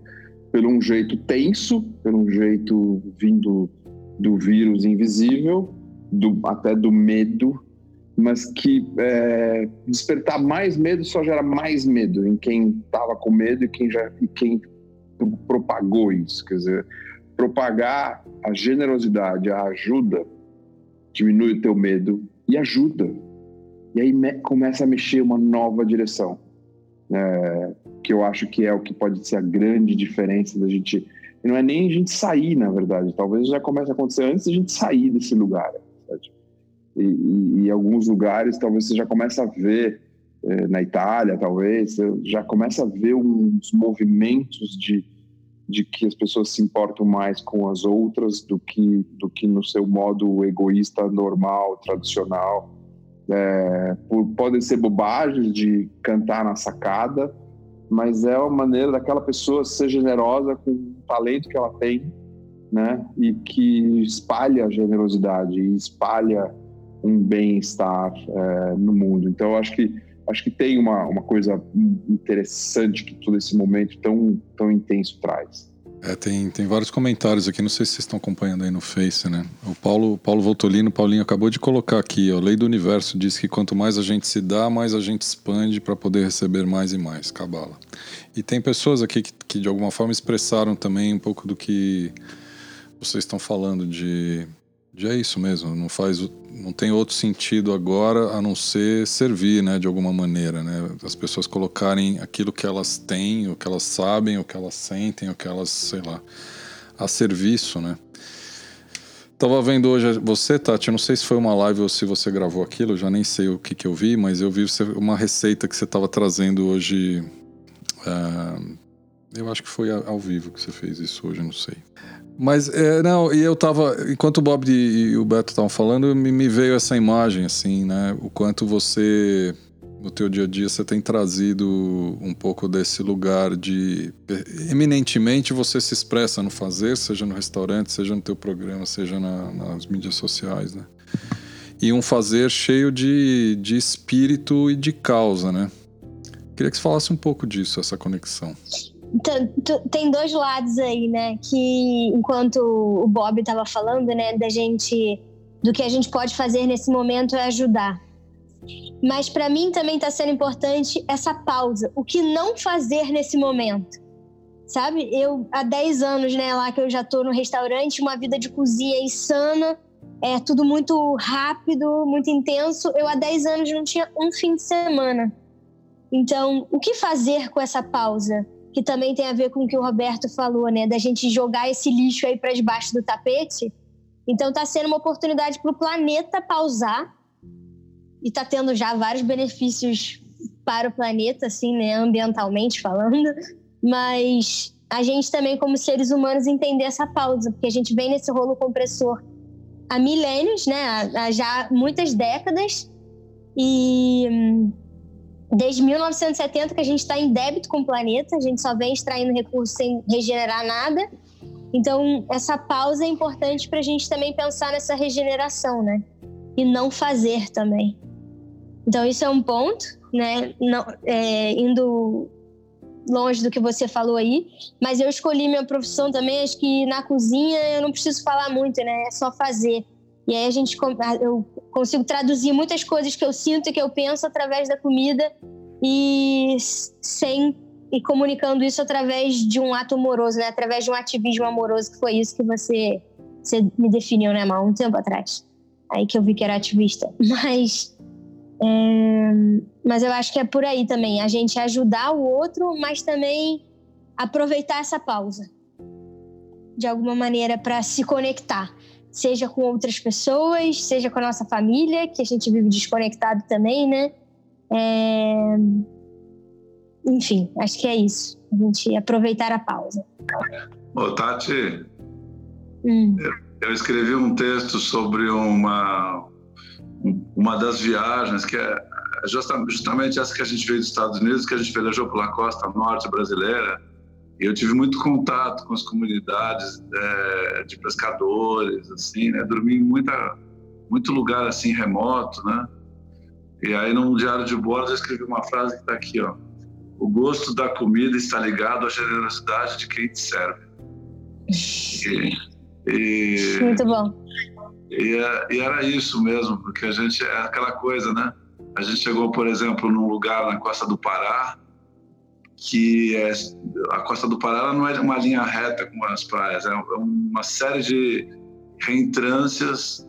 pelo um jeito tenso, pelo um jeito vindo do vírus invisível, do, até do medo, mas que é, despertar mais medo só gera mais medo em quem estava com medo e quem já e quem propagou isso. Quer dizer, propagar a generosidade, a ajuda, diminui o teu medo e ajuda. E aí começa a mexer uma nova direção. É, que eu acho que é o que pode ser a grande diferença da gente. Não é nem a gente sair, na verdade. Talvez já comece a acontecer antes da gente sair desse lugar. E, e, e, alguns lugares, talvez você já comece a ver é, na Itália, talvez, já começa a ver uns movimentos de, de que as pessoas se importam mais com as outras do que, do que no seu modo egoísta, normal, tradicional. É, por, podem ser bobagens de cantar na sacada, mas é uma maneira daquela pessoa ser generosa com o talento que ela tem, né? E que espalha a generosidade, espalha um bem-estar é, no mundo. Então, eu acho que acho que tem uma, uma coisa interessante que todo esse momento tão, tão intenso traz. É, tem, tem vários comentários aqui, não sei se vocês estão acompanhando aí no Face, né? O Paulo, Paulo Voltolino, Paulinho acabou de colocar aqui, ó, lei do universo diz que quanto mais a gente se dá, mais a gente expande para poder receber mais e mais, cabala. E tem pessoas aqui que, que de alguma forma expressaram também um pouco do que vocês estão falando de é isso mesmo, não faz, não tem outro sentido agora a não ser servir, né, de alguma maneira, né? As pessoas colocarem aquilo que elas têm, o que elas sabem, o que elas sentem, o que elas, sei lá, a serviço, né? Tava vendo hoje você, Tati, eu não sei se foi uma live ou se você gravou aquilo, já nem sei o que que eu vi, mas eu vi uma receita que você estava trazendo hoje. Uh, eu acho que foi ao vivo que você fez isso hoje, não sei. Mas, é, não, e eu tava. Enquanto o Bob e o Beto estavam falando, me, me veio essa imagem, assim, né? O quanto você, no teu dia a dia, você tem trazido um pouco desse lugar de. Eminentemente você se expressa no fazer, seja no restaurante, seja no teu programa, seja na, nas mídias sociais, né? E um fazer cheio de, de espírito e de causa, né? Queria que você falasse um pouco disso, essa conexão tem dois lados aí, né? Que enquanto o Bob estava falando, né, da gente do que a gente pode fazer nesse momento é ajudar. Mas para mim também está sendo importante essa pausa. O que não fazer nesse momento? Sabe? Eu há 10 anos, né, lá que eu já tô no restaurante, uma vida de cozinha insana, é tudo muito rápido, muito intenso. Eu há 10 anos não tinha um fim de semana. Então, o que fazer com essa pausa? Que também tem a ver com o que o Roberto falou, né? Da gente jogar esse lixo aí para debaixo do tapete. Então está sendo uma oportunidade para o planeta pausar e está tendo já vários benefícios para o planeta, assim, né? Ambientalmente falando. Mas a gente também, como seres humanos, entender essa pausa, porque a gente vem nesse rolo compressor há milênios, né? Há já muitas décadas. E hum, desde 1970 que a gente está em débito com o planeta, a gente só vem extraindo recursos sem regenerar nada. Então, essa pausa é importante para a gente também pensar nessa regeneração, né? E não fazer também. Então, isso é um ponto, né? Não, é, indo longe do que você falou aí, mas eu escolhi minha profissão também, acho que na cozinha eu não preciso falar muito, né? É só fazer. E aí a gente eu consigo traduzir muitas coisas que eu sinto e que eu penso através da comida e sem e comunicando isso através de um ato amoroso, né? Através de um ativismo amoroso, que foi isso que você, você me definiu, né, Mal, um tempo atrás. Aí que eu vi que era ativista. Mas, é, mas eu acho que é por aí também, a gente ajudar o outro, mas também aproveitar essa pausa. de alguma maneira para se conectar, seja com outras pessoas, seja com a nossa família, que a gente vive desconectado também, né? É... Enfim, acho que é isso. A gente aproveitar a pausa. Ô, Tati, hum. eu escrevi um texto sobre uma, uma das viagens que é justamente essa que a gente veio dos Estados Unidos, que a gente velejou pela costa norte brasileira. Eu tive muito contato com as comunidades é, de pescadores, assim, né? Dormi em muita, muito lugar assim remoto, né? E aí no diário de bordo eu escrevi uma frase que está aqui, ó. O gosto da comida está ligado à generosidade de quem te serve. E, e, muito bom. E, e era isso mesmo, porque a gente é aquela coisa, né? A gente chegou, por exemplo, num lugar na costa do Pará, que é, a costa do Pará não é uma linha reta como as praias, é uma série de reentrâncias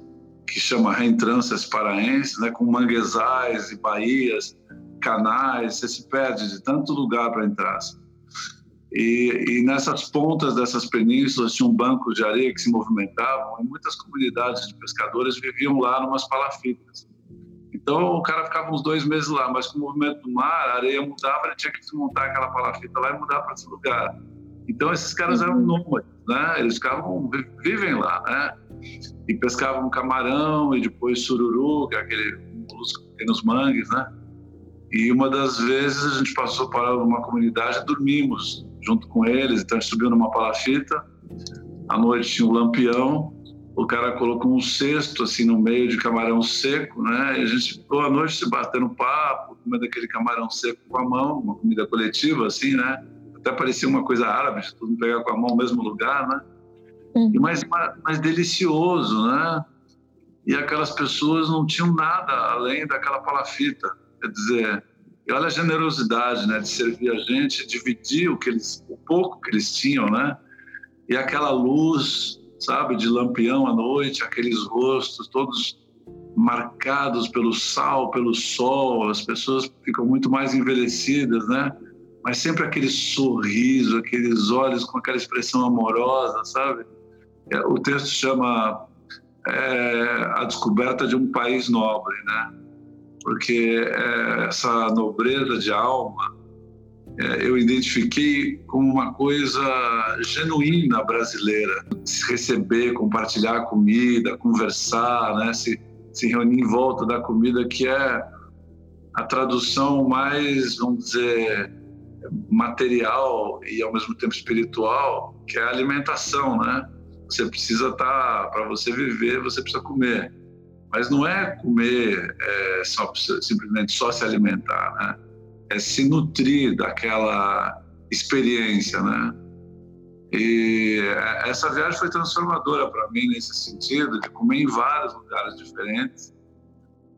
que chama reentrâncias paraenses, né, com manguezais e baías, canais, você se perde de tanto lugar para entrar. E, e, nessas pontas dessas penínsulas tinha um banco de areia que se movimentavam e muitas comunidades de pescadores viviam lá numas palafitas. Então o cara ficava uns dois meses lá, mas com o movimento do mar, a areia mudava, ele tinha que desmontar aquela palafita lá e mudar para esse lugar. Então esses caras eram uhum. nômades, né? Eles ficavam, vivem lá, né? E pescavam camarão e depois sururu, que é aquele molusco que tem nos mangues, né? E uma das vezes a gente passou para uma comunidade e dormimos junto com eles. Então a gente subiu numa palafita, à noite tinha um lampião o cara colocou um cesto assim no meio de camarão seco, né? E a gente ficou a noite se batendo papo, comendo aquele camarão seco com a mão, uma comida coletiva assim, né? Até parecia uma coisa árabe, todo mundo pegar com a mão no mesmo lugar, né? Uhum. E mais, mais delicioso, né? E aquelas pessoas não tinham nada além daquela palafita, quer dizer, e olha a generosidade, né, de servir a gente, dividir o que eles, o pouco que eles tinham, né? E aquela luz sabe, de lampião à noite, aqueles rostos todos marcados pelo sal, pelo sol, as pessoas ficam muito mais envelhecidas, né? Mas sempre aquele sorriso, aqueles olhos com aquela expressão amorosa, sabe? É, o texto chama é, a descoberta de um país nobre, né? Porque é, essa nobreza de alma eu identifiquei como uma coisa genuína brasileira. Se receber, compartilhar comida, conversar, né? se, se reunir em volta da comida, que é a tradução mais, vamos dizer, material e ao mesmo tempo espiritual, que é a alimentação, né? Você precisa estar, tá, para você viver, você precisa comer. Mas não é comer é, só, simplesmente só se alimentar, né? É se nutrir daquela experiência, né? E essa viagem foi transformadora para mim nesse sentido, de comer em vários lugares diferentes,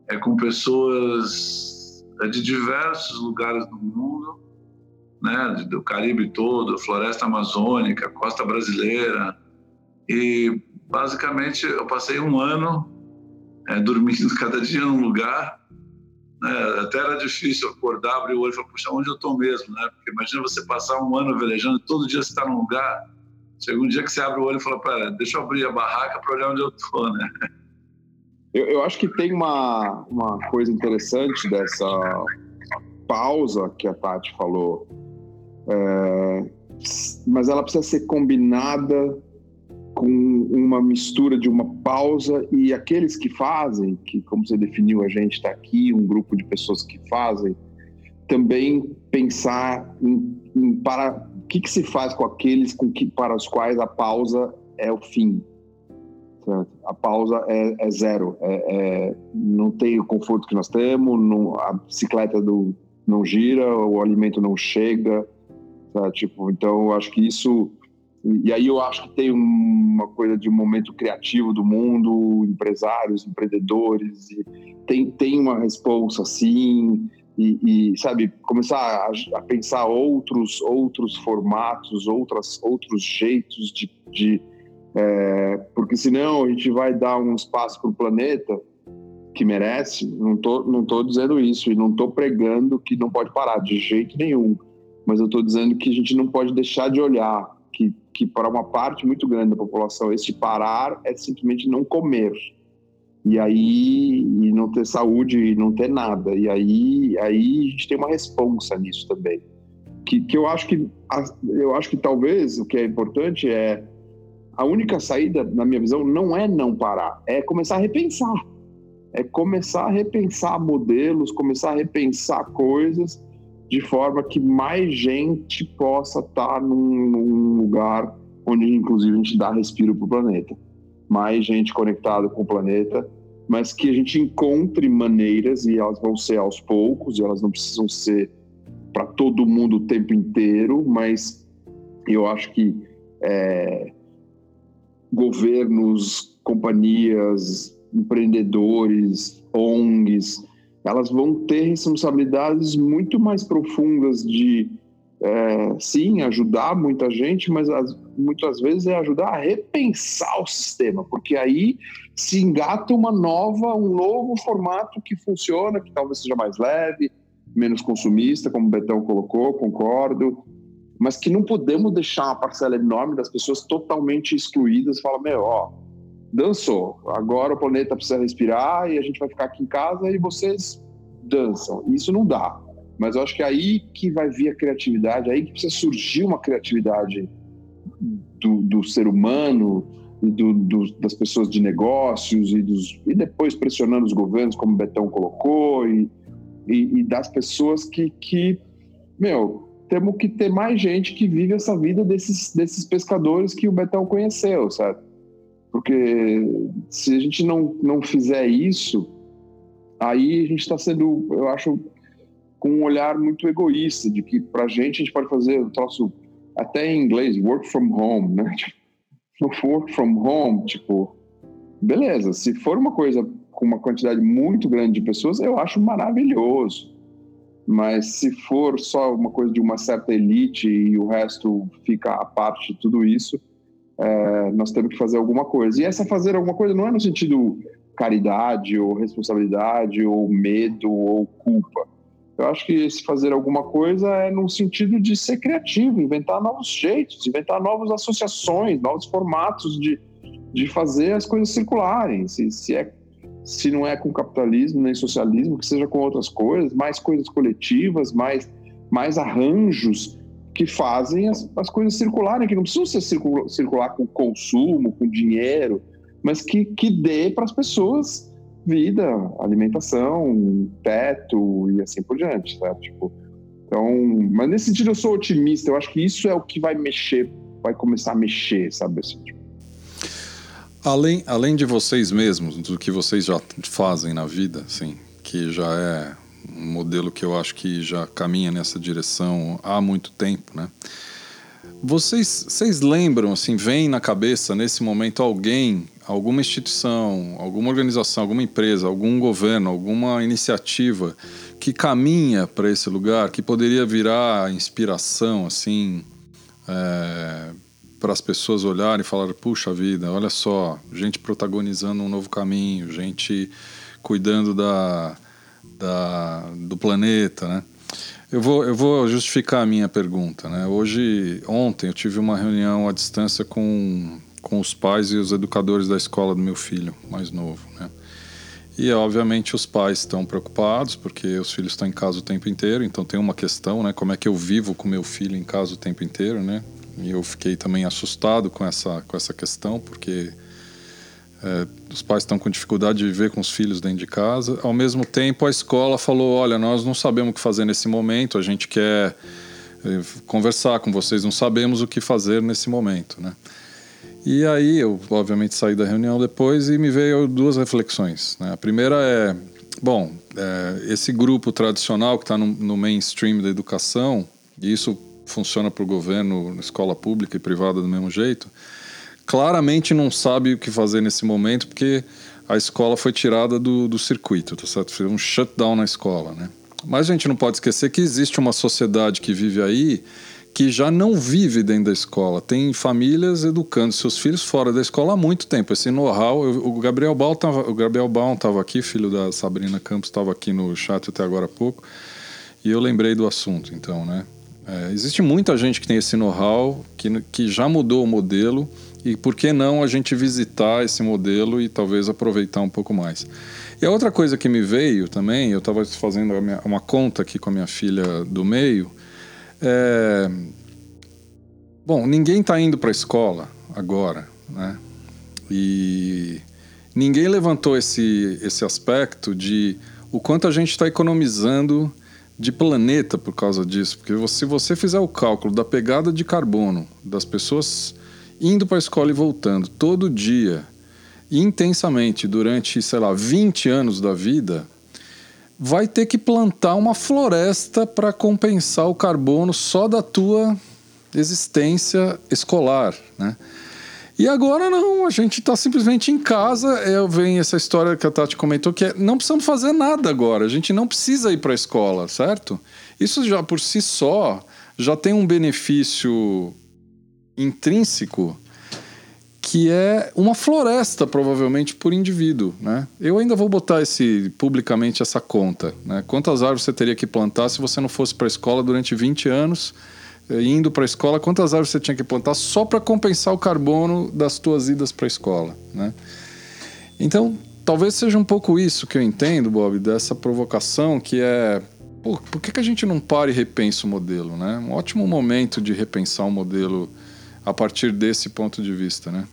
é com pessoas é, de diversos lugares do mundo, né, do Caribe todo, floresta amazônica, costa brasileira, e basicamente eu passei um ano é, dormindo cada dia num lugar né? Até era difícil acordar, abrir o olho e falar, puxa, onde eu estou mesmo? Né? Porque imagina você passar um ano velejando, todo dia você está num lugar, chega um dia que você abre o olho e fala, pera, deixa eu abrir a barraca para olhar onde eu estou, né? Eu, eu, acho que tem uma, uma coisa interessante dessa pausa que a Tati falou, é, mas ela precisa ser combinada com uma mistura de uma pausa e aqueles que fazem, que como você definiu, a gente está aqui, um grupo de pessoas que fazem, também pensar em, em para o que, que, se faz com aqueles com que, para os quais a pausa é o fim. Certo? A pausa é, é zero, é, é, não tem o conforto que nós temos, não, a bicicleta do, não gira, o alimento não chega, tipo, então eu acho que isso e aí eu acho que tem uma coisa de um momento criativo do mundo, empresários, empreendedores, tem, tem uma resposta assim, e, e, sabe, começar a, a, pensar outros, outros formatos, outras, outros jeitos de. de é, porque senão a gente vai dar um espaço para o planeta que merece. Não tô, não tô dizendo isso e não tô pregando que não pode parar de jeito nenhum, mas eu tô dizendo que a gente não pode deixar de olhar que para uma parte muito grande da população esse parar é simplesmente não comer. E aí e não ter saúde e não ter nada. E aí aí a gente tem uma responsa nisso também. Que, que eu acho que eu acho que talvez o que é importante é a única saída na minha visão não é não parar. É começar a repensar. É começar a repensar modelos começar a repensar coisas de forma que mais gente possa estar num, num lugar onde inclusive a gente dá respiro para o planeta. Mais gente conectada com o planeta, mas que a gente encontre maneiras e elas vão ser aos poucos, e elas não precisam ser para todo mundo o tempo inteiro, mas eu acho que é, governos, companhias, empreendedores, ONGs, elas vão ter responsabilidades muito mais profundas de é, sim, ajudar muita gente, mas as, muitas vezes é ajudar a repensar o sistema, porque aí se engata uma nova, um novo formato que funciona, que talvez seja mais leve, menos consumista, como o Betão colocou, concordo, mas que não podemos deixar uma parcela enorme das pessoas totalmente excluídas falar, meu, ó, dançou, agora o planeta precisa respirar e a gente vai ficar aqui em casa e vocês dançam. Isso não dá. Mas eu acho que é aí que vai vir a criatividade, é aí que precisa surgir uma criatividade do, do ser humano e do, do, das pessoas de negócios e, dos, e depois pressionando os governos, como o Betão colocou, e, e, e das pessoas que, que, meu, temos que ter mais gente que vive essa vida desses, desses pescadores que o Betão conheceu, sabe? Porque se a gente não, não fizer isso, aí a gente está sendo, eu acho, com um olhar muito egoísta, de que para a gente a gente pode fazer o troço até em inglês, work from home, né? Tipo, work from home, tipo, beleza, se for uma coisa com uma quantidade muito grande de pessoas, eu acho maravilhoso. Mas se for só uma coisa de uma certa elite e o resto fica à parte de tudo isso, é, nós temos que fazer alguma coisa. E essa fazer alguma coisa não é no sentido caridade ou responsabilidade ou medo ou culpa eu acho que esse fazer alguma coisa é no sentido de ser criativo, inventar novos jeitos, inventar novas associações, novos formatos de, de fazer as coisas circularem. Se, se, é, se não é com capitalismo nem socialismo, que seja com outras coisas, mais coisas coletivas, mais, mais arranjos que fazem as, as coisas circularem, que não precisam ser circular, circular com consumo, com dinheiro, mas que, que dê para as pessoas vida, alimentação, teto e assim por diante, sabe? Tipo, então, mas nesse sentido eu sou otimista. Eu acho que isso é o que vai mexer, vai começar a mexer, sabe? Assim, tipo. Além, além de vocês mesmos, do que vocês já fazem na vida, assim, que já é modelo que eu acho que já caminha nessa direção há muito tempo, né? Vocês, vocês lembram, assim, vem na cabeça nesse momento alguém alguma instituição, alguma organização, alguma empresa, algum governo, alguma iniciativa que caminha para esse lugar, que poderia virar inspiração, assim, é, para as pessoas olharem e falar: puxa vida, olha só, gente protagonizando um novo caminho, gente cuidando da, da, do planeta, né? Eu vou, eu vou justificar a minha pergunta. Né? Hoje, ontem, eu tive uma reunião à distância com com os pais e os educadores da escola do meu filho mais novo, né? E obviamente os pais estão preocupados porque os filhos estão em casa o tempo inteiro, então tem uma questão, né? Como é que eu vivo com meu filho em casa o tempo inteiro, né? E eu fiquei também assustado com essa com essa questão porque é, os pais estão com dificuldade de viver com os filhos dentro de casa. Ao mesmo tempo, a escola falou: olha, nós não sabemos o que fazer nesse momento, a gente quer é, conversar com vocês, não sabemos o que fazer nesse momento, né? E aí eu, obviamente, saí da reunião depois e me veio duas reflexões. Né? A primeira é, bom, é, esse grupo tradicional que está no, no, mainstream da educação, e isso funciona para o governo, escola pública e privada do mesmo jeito, claramente não sabe o que fazer nesse momento porque a escola foi tirada do, do circuito, tá certo? Foi um shutdown na escola, né? Mas a gente não pode esquecer que existe uma sociedade que vive aí que já não vive dentro da escola. Tem famílias educando seus filhos fora da escola há muito tempo. Esse know-how, o Gabriel Baum o Gabriel estava aqui, filho da Sabrina Campos, estava aqui no chat até agora há pouco, e eu lembrei do assunto, então, né? É, existe muita gente que tem esse know-how, que, que já mudou o modelo, e por que não a gente visitar esse modelo e talvez aproveitar um pouco mais. E a outra coisa que me veio também, eu estava fazendo uma conta aqui com a minha filha do meio, é... Bom, ninguém está indo para a escola agora, né? E ninguém levantou esse, esse aspecto de o quanto a gente está economizando de planeta por causa disso. Porque se você fizer o cálculo da pegada de carbono das pessoas indo para a escola e voltando todo dia, intensamente, durante, sei lá, 20 anos da vida, vai ter que plantar uma floresta para compensar o carbono só da tua existência escolar, né? E agora não, a gente está simplesmente em casa. Eu venho essa história que a Tati comentou que é, não precisamos fazer nada agora. A gente não precisa ir para a escola, certo? Isso já por si só já tem um benefício intrínseco que é uma floresta provavelmente por indivíduo, né? Eu ainda vou botar esse publicamente essa conta, né? Quantas árvores você teria que plantar se você não fosse para a escola durante 20 anos? Eh, indo para a escola, quantas árvores você tinha que plantar só para compensar o carbono das tuas idas para a escola, né? Então, talvez seja um pouco isso que eu entendo, Bob, dessa provocação que é Pô, por que, que a gente não para e repensa o modelo, né? Um ótimo momento de repensar o modelo a partir desse ponto de vista, né?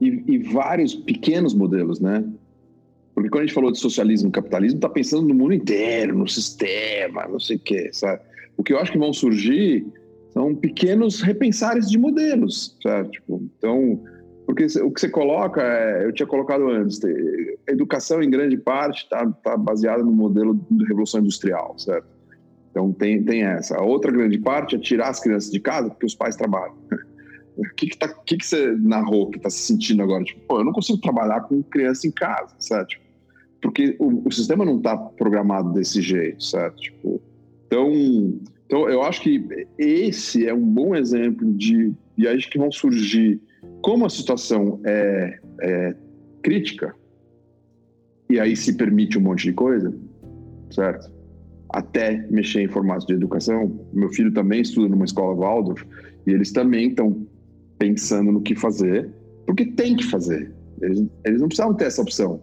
E, e vários pequenos modelos, né? Porque quando a gente falou de socialismo e capitalismo, está pensando no mundo inteiro, no sistema, não sei o quê, sabe? O que eu acho que vão surgir são pequenos repensares de modelos, sabe? Tipo, então, porque o que você coloca, é, eu tinha colocado antes, educação em grande parte está tá baseada no modelo da Revolução Industrial, certo? Então tem, tem essa. A outra grande parte é tirar as crianças de casa porque os pais trabalham. O que que, tá, que, que você narrou que está se sentindo agora? Tipo, pô, eu não consigo trabalhar com criança em casa, certo? Tipo, porque o, o sistema não está programado desse jeito, certo? Tipo, então, então, eu acho que esse é um bom exemplo de e aí que vão surgir como a situação é, é crítica e aí se permite um monte de coisa, certo? Até mexer em formatos de educação. Meu filho também estuda numa escola Waldorf e eles também estão pensando no que fazer, porque tem que fazer. Eles, eles não precisavam ter essa opção.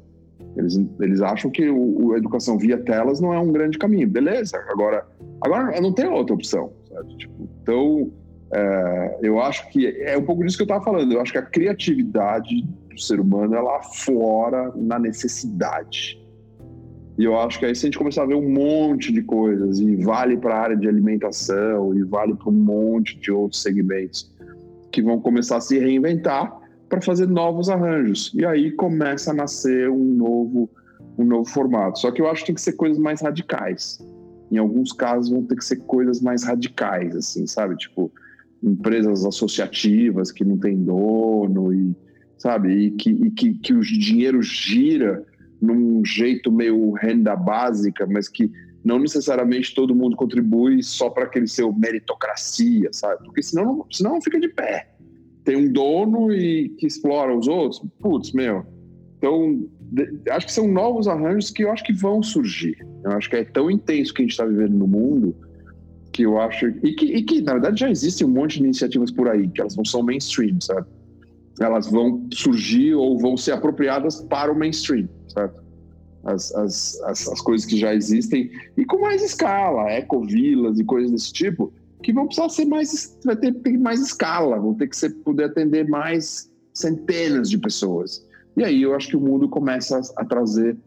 Eles, eles acham que o, a educação via telas não é um grande caminho. Beleza, agora, agora não tem outra opção. Tipo, então, é, eu acho que é um pouco disso que eu estava falando. Eu acho que a criatividade do ser humano ela aflora na necessidade. E eu acho que aí se a gente começar a ver um monte de coisas, e vale para a área de alimentação, e vale para um monte de outros segmentos, que vão começar a se reinventar para fazer novos arranjos. E aí começa a nascer um novo, um novo formato. Só que eu acho que tem que ser coisas mais radicais. Em alguns casos vão ter que ser coisas mais radicais, assim, sabe? Tipo, empresas associativas que não tem dono e, sabe? E que, e que, que o dinheiro gira num jeito meio renda básica, mas que não necessariamente todo mundo contribui só para aquele seu meritocracia, sabe? Porque senão, senão não fica de pé tem um dono e que explora os outros, putz, meu. Então, de, acho que são novos arranjos que eu acho que vão surgir. Eu acho que é tão intenso que a gente está vivendo no mundo que eu acho. E que, e que, na verdade, já existem um monte de iniciativas por aí, que elas não são mainstream, sabe? Elas vão surgir ou vão ser apropriadas para o mainstream, certo? As, as, as, as coisas que já existem, e com mais escala, ecovilas e coisas desse tipo, que vão precisar ser mais, vai ter, ter mais escala, vão ter que ser, poder atender mais centenas de pessoas. E aí eu acho que o mundo começa a, a trazer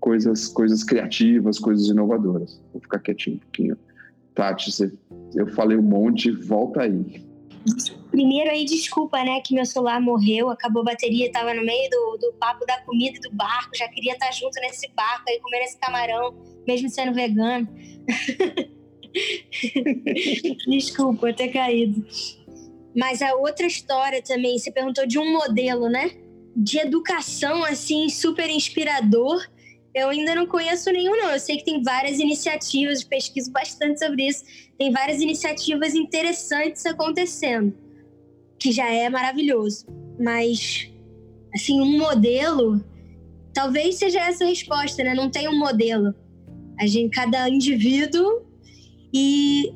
coisas, coisas criativas, coisas inovadoras. Vou ficar quietinho um pouquinho. Tati, você, eu falei um monte, volta aí. Primeiro aí, desculpa, né, que meu celular morreu, acabou a bateria, tava no meio do, do papo da comida do barco, já queria estar junto nesse barco aí, comendo esse camarão, mesmo sendo vegano. Desculpa ter caído. Mas a outra história também, você perguntou de um modelo, né? De educação, assim, super inspirador. Eu ainda não conheço nenhum, não. Eu sei que tem várias iniciativas, pesquiso bastante sobre isso. Tem várias iniciativas interessantes acontecendo, que já é maravilhoso. Mas, assim, um modelo, talvez seja essa a resposta, né? Não tem um modelo. A gente, cada indivíduo e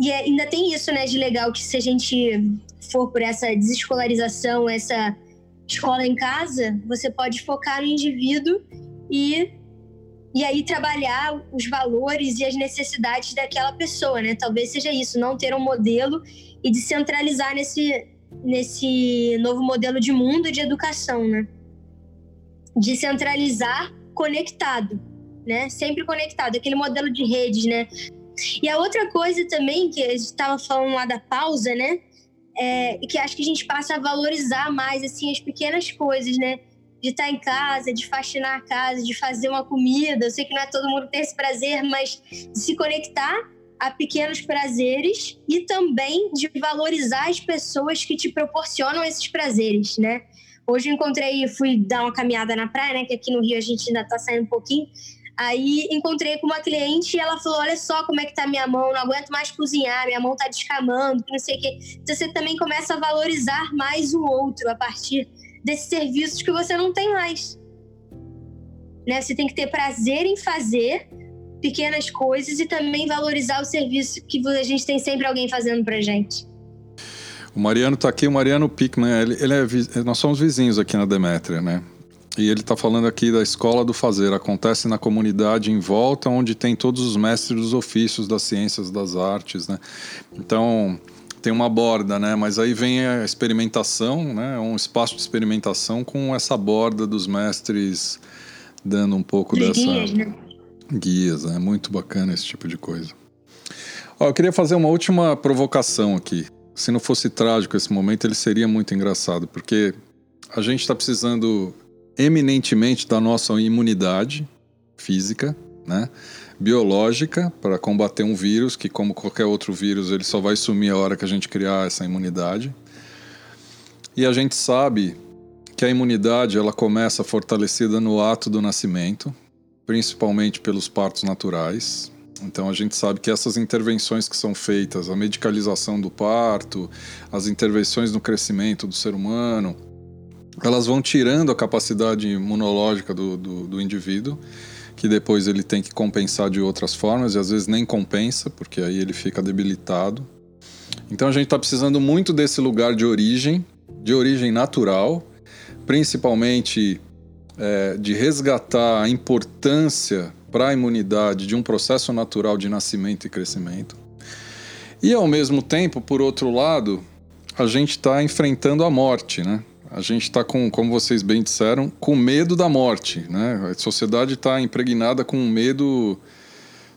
e é, ainda tem isso, né, de legal, que se a gente for por essa desescolarização, essa escola em casa, você pode focar no indivíduo e e aí trabalhar os valores e as necessidades daquela pessoa, né? Talvez seja isso, não ter um modelo e descentralizar nesse nesse novo modelo de mundo de educação, né? Descentralizar conectado, né? Sempre conectado, aquele modelo de redes, né? E a outra coisa também que a gente estava falando lá da pausa, né? É, que acho que a gente passa a valorizar mais assim as pequenas coisas, né? De estar em casa, de faxinar a casa, de fazer uma comida. Eu sei que não é todo mundo tem esse prazer, mas de se conectar a pequenos prazeres e também de valorizar as pessoas que te proporcionam esses prazeres, né? Hoje eu encontrei, fui dar uma caminhada na praia, né? Que aqui no Rio a gente ainda tá saindo um pouquinho. Aí encontrei com uma cliente e ela falou: Olha só como é que tá minha mão, não aguento mais cozinhar, minha mão tá descamando, não sei o quê. Então você também começa a valorizar mais o outro a partir desses serviços que você não tem mais. Né? Você tem que ter prazer em fazer pequenas coisas e também valorizar o serviço que a gente tem sempre alguém fazendo pra gente. O Mariano está aqui, o Mariano Pickman, ele, ele é, nós somos vizinhos aqui na Demétria, né? E ele está falando aqui da escola do fazer. Acontece na comunidade em volta, onde tem todos os mestres dos ofícios, das ciências, das artes, né? Então tem uma borda, né? Mas aí vem a experimentação, né? Um espaço de experimentação com essa borda dos mestres dando um pouco de dessa guias, né? guias, né? Muito bacana esse tipo de coisa. Ó, eu queria fazer uma última provocação aqui. Se não fosse trágico esse momento, ele seria muito engraçado, porque a gente está precisando eminentemente da nossa imunidade física, né? Biológica, para combater um vírus que, como qualquer outro vírus, ele só vai sumir a hora que a gente criar essa imunidade. E a gente sabe que a imunidade ela começa fortalecida no ato do nascimento, principalmente pelos partos naturais. Então a gente sabe que essas intervenções que são feitas, a medicalização do parto, as intervenções no crescimento do ser humano, elas vão tirando a capacidade imunológica do, do, do indivíduo, que depois ele tem que compensar de outras formas, e às vezes nem compensa, porque aí ele fica debilitado. Então a gente está precisando muito desse lugar de origem, de origem natural, principalmente é, de resgatar a importância para a imunidade de um processo natural de nascimento e crescimento. E ao mesmo tempo, por outro lado, a gente está enfrentando a morte, né? A gente está com, como vocês bem disseram, com medo da morte, né? A sociedade está impregnada com um medo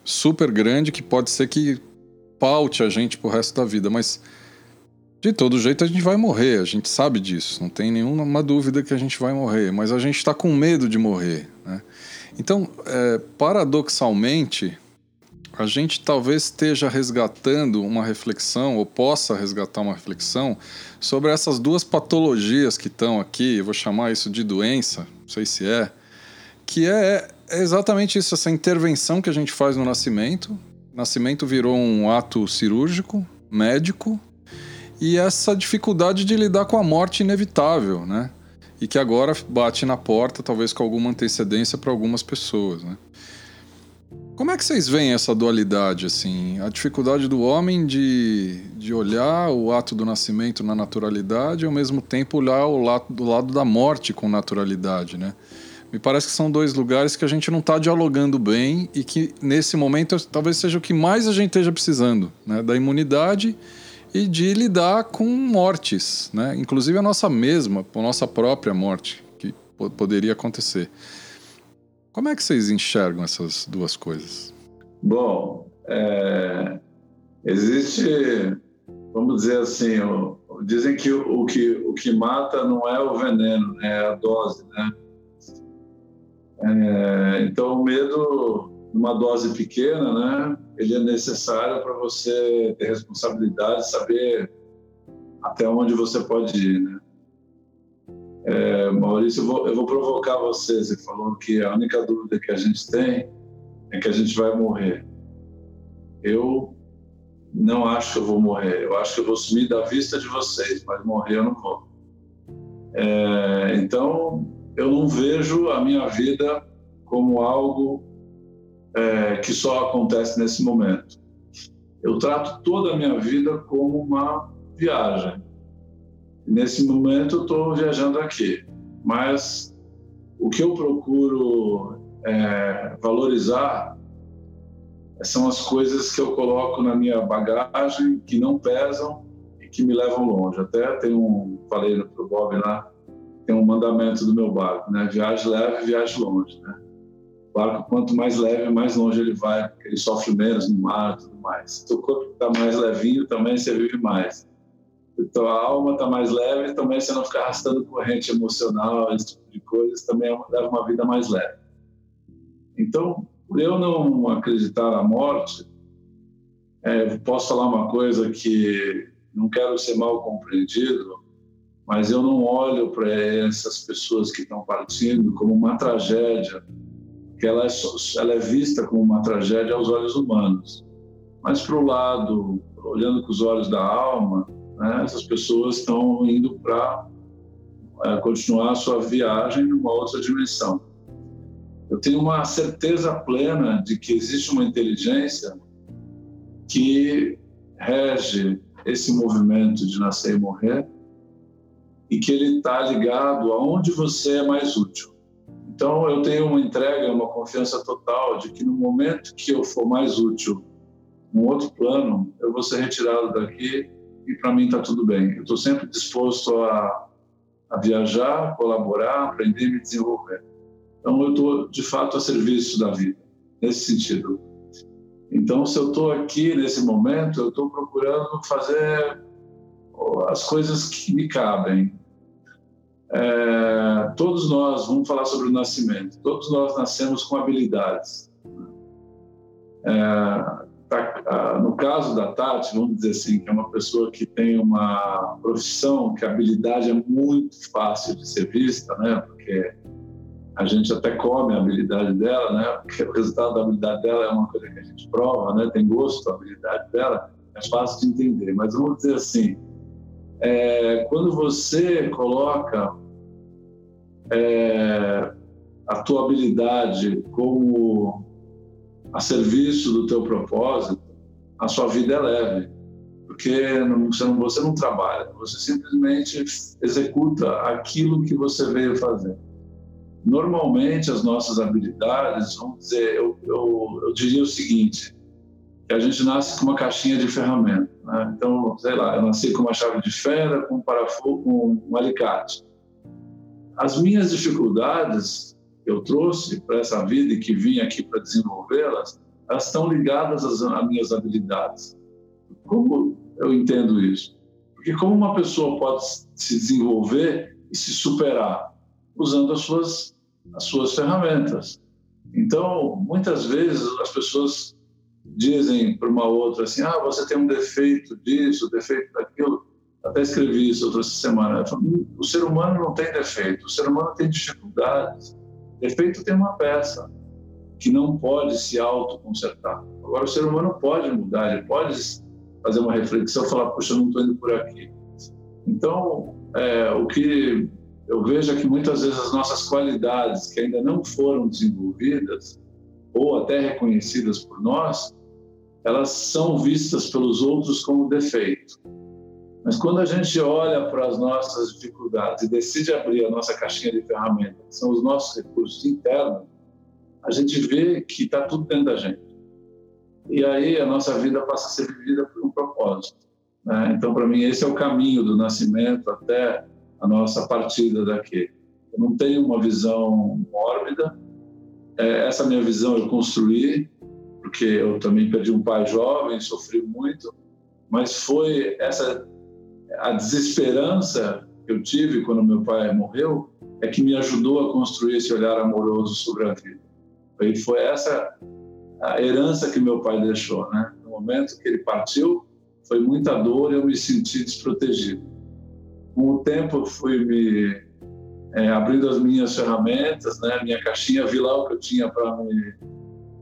super grande que pode ser que paute a gente pro resto da vida, mas de todo jeito a gente vai morrer, a gente sabe disso, não tem nenhuma dúvida que a gente vai morrer, mas a gente está com medo de morrer, né? Então, é, paradoxalmente, a gente talvez esteja resgatando uma reflexão, ou possa resgatar uma reflexão, sobre essas duas patologias que estão aqui, eu vou chamar isso de doença, não sei se é, que é, é exatamente isso, essa intervenção que a gente faz no nascimento. O nascimento virou um ato cirúrgico, médico, e essa dificuldade de lidar com a morte inevitável, né? E que agora bate na porta, talvez com alguma antecedência para algumas pessoas, né? Como é que vocês veem essa dualidade, assim? A dificuldade do homem de, de olhar o ato do nascimento na naturalidade e, ao mesmo tempo, olhar o lado, do lado da morte com naturalidade, né? Me parece que são dois lugares que a gente não está dialogando bem e que, nesse momento, talvez seja o que mais a gente esteja precisando, né? Da imunidade e de lidar com mortes, né? Inclusive a nossa mesma, a nossa própria morte, que poderia acontecer. Como é que vocês enxergam essas duas coisas? Bom, é, existe, vamos dizer assim, o, dizem que o, o, que o que mata não é o veneno, né, é a dose, né? É, então o medo, numa dose pequena, né, ele é necessário para você ter responsabilidade, saber até onde você pode ir, né? É, Maurício, eu vou, eu vou provocar você. Você falou que a única dúvida que a gente tem é que a gente vai morrer. Eu não acho que eu vou morrer. Eu acho que eu vou sumir da vista de vocês, mas morrer eu não vou. É, então, eu não vejo a minha vida como algo é, que só acontece nesse momento. eu trato toda a minha vida como uma viagem. Nesse momento eu estou viajando aqui, mas o que eu procuro é, valorizar são as coisas que eu coloco na minha bagagem que não pesam e que me levam longe. Até tem um, falei para o Bob lá, tem um mandamento do meu barco, né? Viagem leve, viagem longe, né? O barco, quanto mais leve, mais longe ele vai, ele sofre menos no mar tudo mais. O corpo está mais levinho, também você vive mais. Então a alma está mais leve, também você não fica arrastando corrente emocional, esse tipo de coisas, também leva uma vida mais leve. Então, por eu não acreditar na morte, é, posso falar uma coisa que não quero ser mal compreendido, mas eu não olho para essas pessoas que estão partindo como uma tragédia, que ela é, ela é vista como uma tragédia aos olhos humanos. Mas para o lado, olhando com os olhos da alma, né, essas pessoas estão indo para é, continuar a sua viagem numa outra dimensão. Eu tenho uma certeza plena de que existe uma inteligência que rege esse movimento de nascer e morrer e que ele está ligado aonde você é mais útil. Então, eu tenho uma entrega, uma confiança total de que no momento que eu for mais útil num outro plano, eu vou ser retirado daqui e para mim está tudo bem. Eu estou sempre disposto a, a viajar, colaborar, aprender e me desenvolver. Então, eu estou, de fato, a serviço da vida, nesse sentido. Então, se eu estou aqui nesse momento, eu estou procurando fazer as coisas que me cabem, é, todos nós, vamos falar sobre o nascimento, todos nós nascemos com habilidades. É, no caso da Tati, vamos dizer assim, que é uma pessoa que tem uma profissão que a habilidade é muito fácil de ser vista, né? Porque a gente até come a habilidade dela, né? Porque o resultado da habilidade dela é uma coisa que a gente prova, né? Tem gosto a habilidade dela, é fácil de entender. Mas vamos dizer assim, é, quando você coloca é, a tua habilidade como a serviço do teu propósito, a sua vida é leve, porque você, não, você não trabalha, você simplesmente executa aquilo que você veio fazer. Normalmente, as nossas habilidades, vamos dizer, eu, eu, eu diria o seguinte, que a gente nasce com uma caixinha de ferramenta. Né? Então, sei lá, eu nasci com uma chave de fenda, com um parafuso, com um alicate. As minhas dificuldades eu trouxe para essa vida e que vim aqui para desenvolvê-las, elas estão ligadas às, às minhas habilidades. Como eu entendo isso? Porque como uma pessoa pode se desenvolver e se superar usando as suas as suas ferramentas. Então, muitas vezes as pessoas dizem para uma outra assim: "Ah, você tem um defeito disso, defeito daquilo" até escrevi isso outra semana. O ser humano não tem defeito, o ser humano tem dificuldades. Defeito tem uma peça que não pode se autoconsertar. Agora, o ser humano pode mudar, ele pode fazer uma reflexão, falar: puxa, não estou indo por aqui. Então, é, o que eu vejo é que muitas vezes as nossas qualidades que ainda não foram desenvolvidas ou até reconhecidas por nós, elas são vistas pelos outros como defeito. Mas quando a gente olha para as nossas dificuldades e decide abrir a nossa caixinha de ferramentas, que são os nossos recursos internos, a gente vê que está tudo dentro da gente. E aí a nossa vida passa a ser vivida por um propósito. Né? Então, para mim, esse é o caminho do nascimento até a nossa partida daqui. Eu não tenho uma visão mórbida. É, essa minha visão eu construí, porque eu também perdi um pai jovem, sofri muito, mas foi essa a desesperança que eu tive quando meu pai morreu é que me ajudou a construir esse olhar amoroso sobre a vida. E foi essa a herança que meu pai deixou, né? No momento que ele partiu, foi muita dor e eu me senti desprotegido. Com o tempo, eu fui me é, abrindo as minhas ferramentas, né? Minha caixinha, vi lá o que eu tinha para me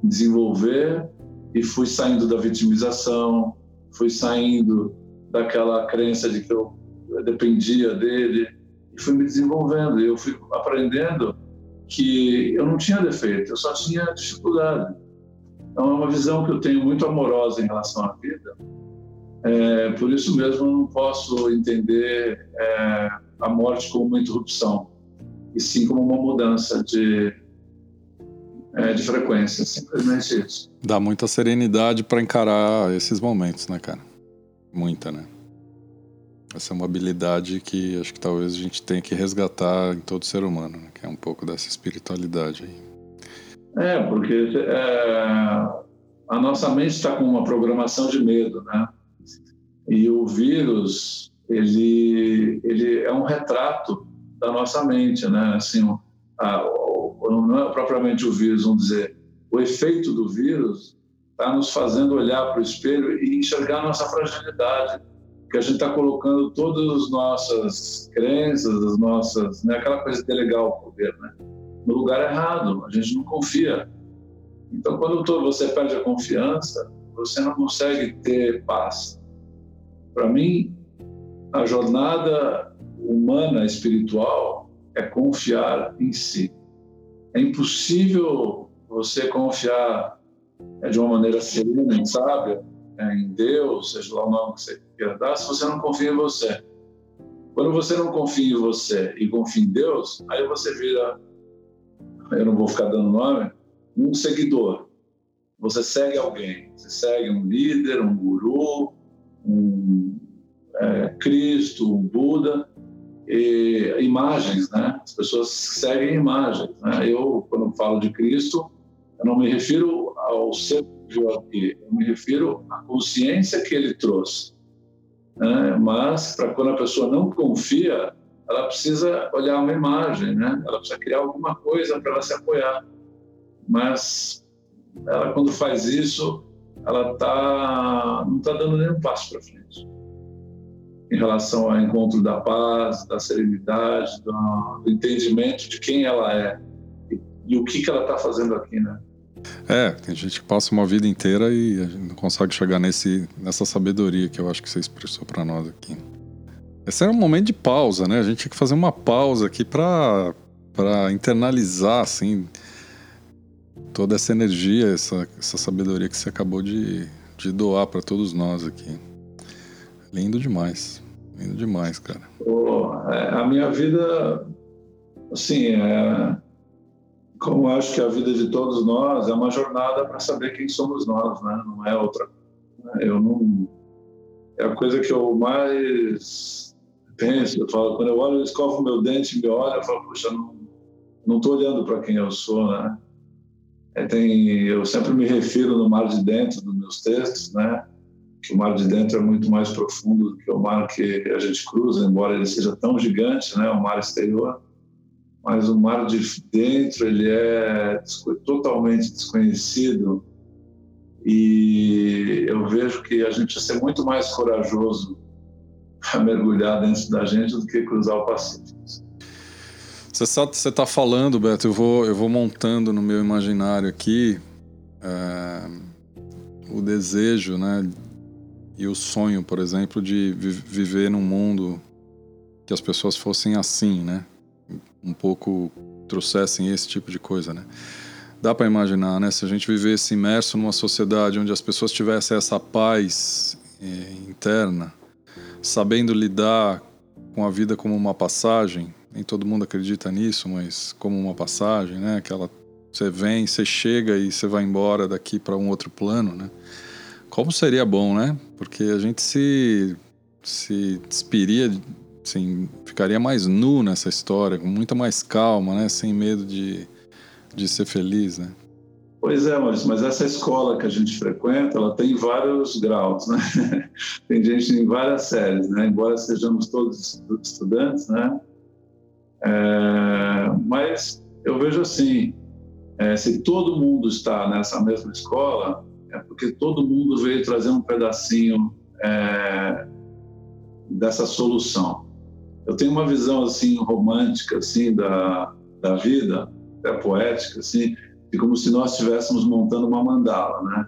desenvolver e fui saindo da vitimização, fui saindo daquela crença de que eu dependia dele e fui me desenvolvendo. Eu fui aprendendo que eu não tinha defeito, eu só tinha dificuldade. Então, é uma visão que eu tenho muito amorosa em relação à vida. É, por isso mesmo, eu não posso entender é, a morte como uma interrupção, e sim como uma mudança de, é, de frequência, simplesmente isso. Dá muita serenidade para encarar esses momentos, né, cara? Muita, né? Essa é uma habilidade que acho que talvez a gente tenha que resgatar em todo ser humano, né? que é um pouco dessa espiritualidade aí. É, porque é, a nossa mente está com uma programação de medo, né? E o vírus, ele, ele é um retrato da nossa mente, né? Assim, a, não é propriamente o vírus, vamos dizer, o efeito do vírus está nos fazendo olhar para o espelho e enxergar nossa fragilidade, que a gente está colocando todas as nossas crenças, as nossas, né, aquela coisa é legal o poder, né, no lugar errado. A gente não confia. Então, quando você perde a confiança, você não consegue ter paz. Para mim, a jornada humana espiritual é confiar em si. É impossível você confiar é, de uma maneira serena, sábia, é, em Deus, seja lá o nome que você queira dar, se você não confia em você. Quando você não confia em você e confia em Deus, aí você vira, eu não vou ficar dando nome, um seguidor. Você segue alguém, você segue um líder, um guru, um é, Cristo, um Buda, e, imagens, né? As pessoas seguem imagens. Né? Eu, quando falo de Cristo, eu não me refiro ao ser aqui, eu me refiro à consciência que ele trouxe. Né? Mas, para quando a pessoa não confia, ela precisa olhar uma imagem, né? Ela precisa criar alguma coisa para ela se apoiar. Mas ela, quando faz isso, ela tá, não está dando nenhum passo para frente em relação ao encontro da paz, da serenidade, do entendimento de quem ela é e, e o que, que ela está fazendo aqui, né? É, tem gente que passa uma vida inteira e não consegue chegar nesse, nessa sabedoria que eu acho que você expressou para nós aqui. Esse era um momento de pausa, né? A gente tinha que fazer uma pausa aqui para internalizar, assim, toda essa energia, essa, essa sabedoria que você acabou de, de doar para todos nós aqui. Lindo demais. Lindo demais, cara. Oh, a minha vida, assim, é, como acho que a vida de todos nós é uma jornada para saber quem somos nós, né? Não é outra. Eu não. É a coisa que eu mais penso. Eu falo, quando eu olho, eu escovo meu dente me olho, eu falo, puxa, não, não estou olhando para quem eu sou, né? É, tem, eu sempre me refiro no mar de dentro dos meus textos, né? Que o mar de dentro é muito mais profundo do que o mar que a gente cruza, embora ele seja tão gigante, né? O mar exterior mas o mar de dentro ele é totalmente desconhecido e eu vejo que a gente ia ser muito mais corajoso para mergulhar dentro da gente do que cruzar o Pacífico. Você está falando, Beto, eu vou, eu vou montando no meu imaginário aqui é, o desejo, né, e o sonho, por exemplo, de vi viver num mundo que as pessoas fossem assim, né? Um pouco trouxessem esse tipo de coisa, né? Dá para imaginar, né? Se a gente vivesse imerso numa sociedade onde as pessoas tivessem essa paz eh, interna, sabendo lidar com a vida como uma passagem, nem todo mundo acredita nisso, mas como uma passagem, né? Aquela você vem, você chega e você vai embora daqui para um outro plano, né? Como seria bom, né? Porque a gente se se despiria assim, ficaria mais nu nessa história, com muita mais calma, né? Sem medo de, de ser feliz, né? Pois é, Maurício, mas essa escola que a gente frequenta, ela tem vários graus, né? tem gente em várias séries, né? Embora sejamos todos estudantes, né? É, mas eu vejo assim, é, se todo mundo está nessa mesma escola, é porque todo mundo veio trazer um pedacinho é, dessa solução eu tenho uma visão assim romântica assim da, da vida, até poética assim, de como se nós estivéssemos montando uma mandala, né?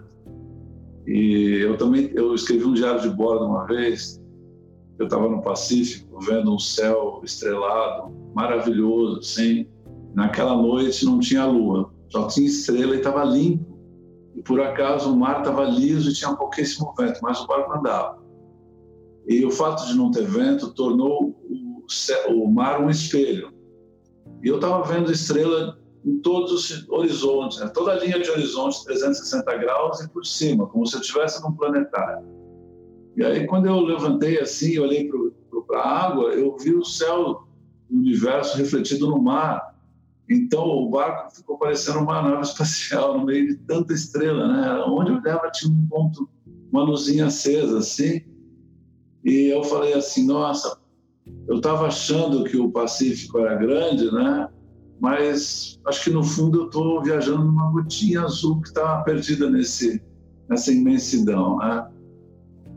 E eu também eu escrevi um diário de bordo uma vez. Eu estava no Pacífico vendo um céu estrelado, maravilhoso, assim. Naquela noite não tinha lua, só tinha estrela e estava limpo. E por acaso o mar estava liso e tinha pouquíssimo vento, mas o barco andava. E o fato de não ter vento tornou o, mar um espelho. E eu estava vendo estrela em todos os horizontes, né? toda a linha de horizonte 360 graus e por cima, como se eu estivesse num planetário. E aí, quando eu levantei assim, olhei para a água, eu vi o céu do universo refletido no mar. Então, o barco ficou parecendo uma nave espacial no meio de tanta estrela, né? Onde eu olhava tinha um ponto, uma luzinha acesa, assim. E eu falei assim, nossa, eu estava achando que o Pacífico era grande, né? Mas acho que no fundo eu estou viajando numa gotinha azul que está perdida nesse, nessa imensidão, né?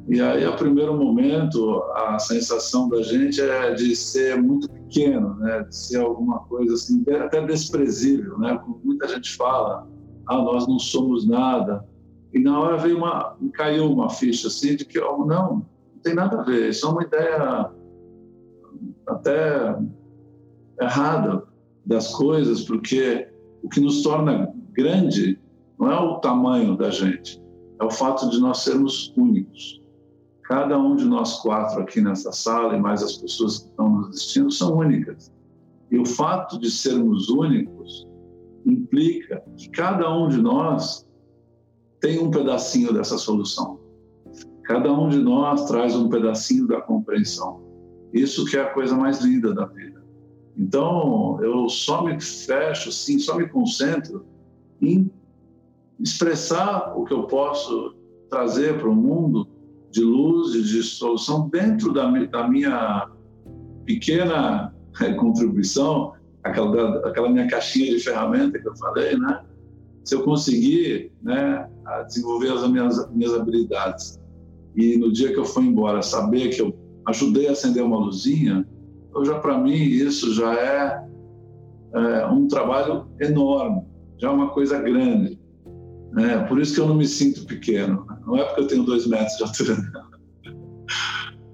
E aí, a primeiro momento, a sensação da gente é de ser muito pequeno, né? De ser alguma coisa assim, até desprezível, né? Como muita gente fala, ah, nós não somos nada. E na hora veio uma, caiu uma ficha assim de que, oh, não, não tem nada a ver. Isso é uma ideia até errada das coisas, porque o que nos torna grande não é o tamanho da gente, é o fato de nós sermos únicos. Cada um de nós quatro aqui nessa sala e mais as pessoas que estão nos assistindo são únicas. E o fato de sermos únicos implica que cada um de nós tem um pedacinho dessa solução. Cada um de nós traz um pedacinho da compreensão. Isso que é a coisa mais linda da vida. Então, eu só me fecho, sim, só me concentro em expressar o que eu posso trazer para o mundo de luz e de solução dentro da, da minha pequena eh, contribuição, aquela, aquela minha caixinha de ferramenta que eu falei, né? Se eu conseguir né, desenvolver as minhas, minhas habilidades e no dia que eu for embora saber que eu ajudei a acender uma luzinha, eu já para mim isso já é, é, um trabalho enorme, já é uma coisa grande. Né? Por isso que eu não me sinto pequeno. Não é porque eu tenho dois metros de altura.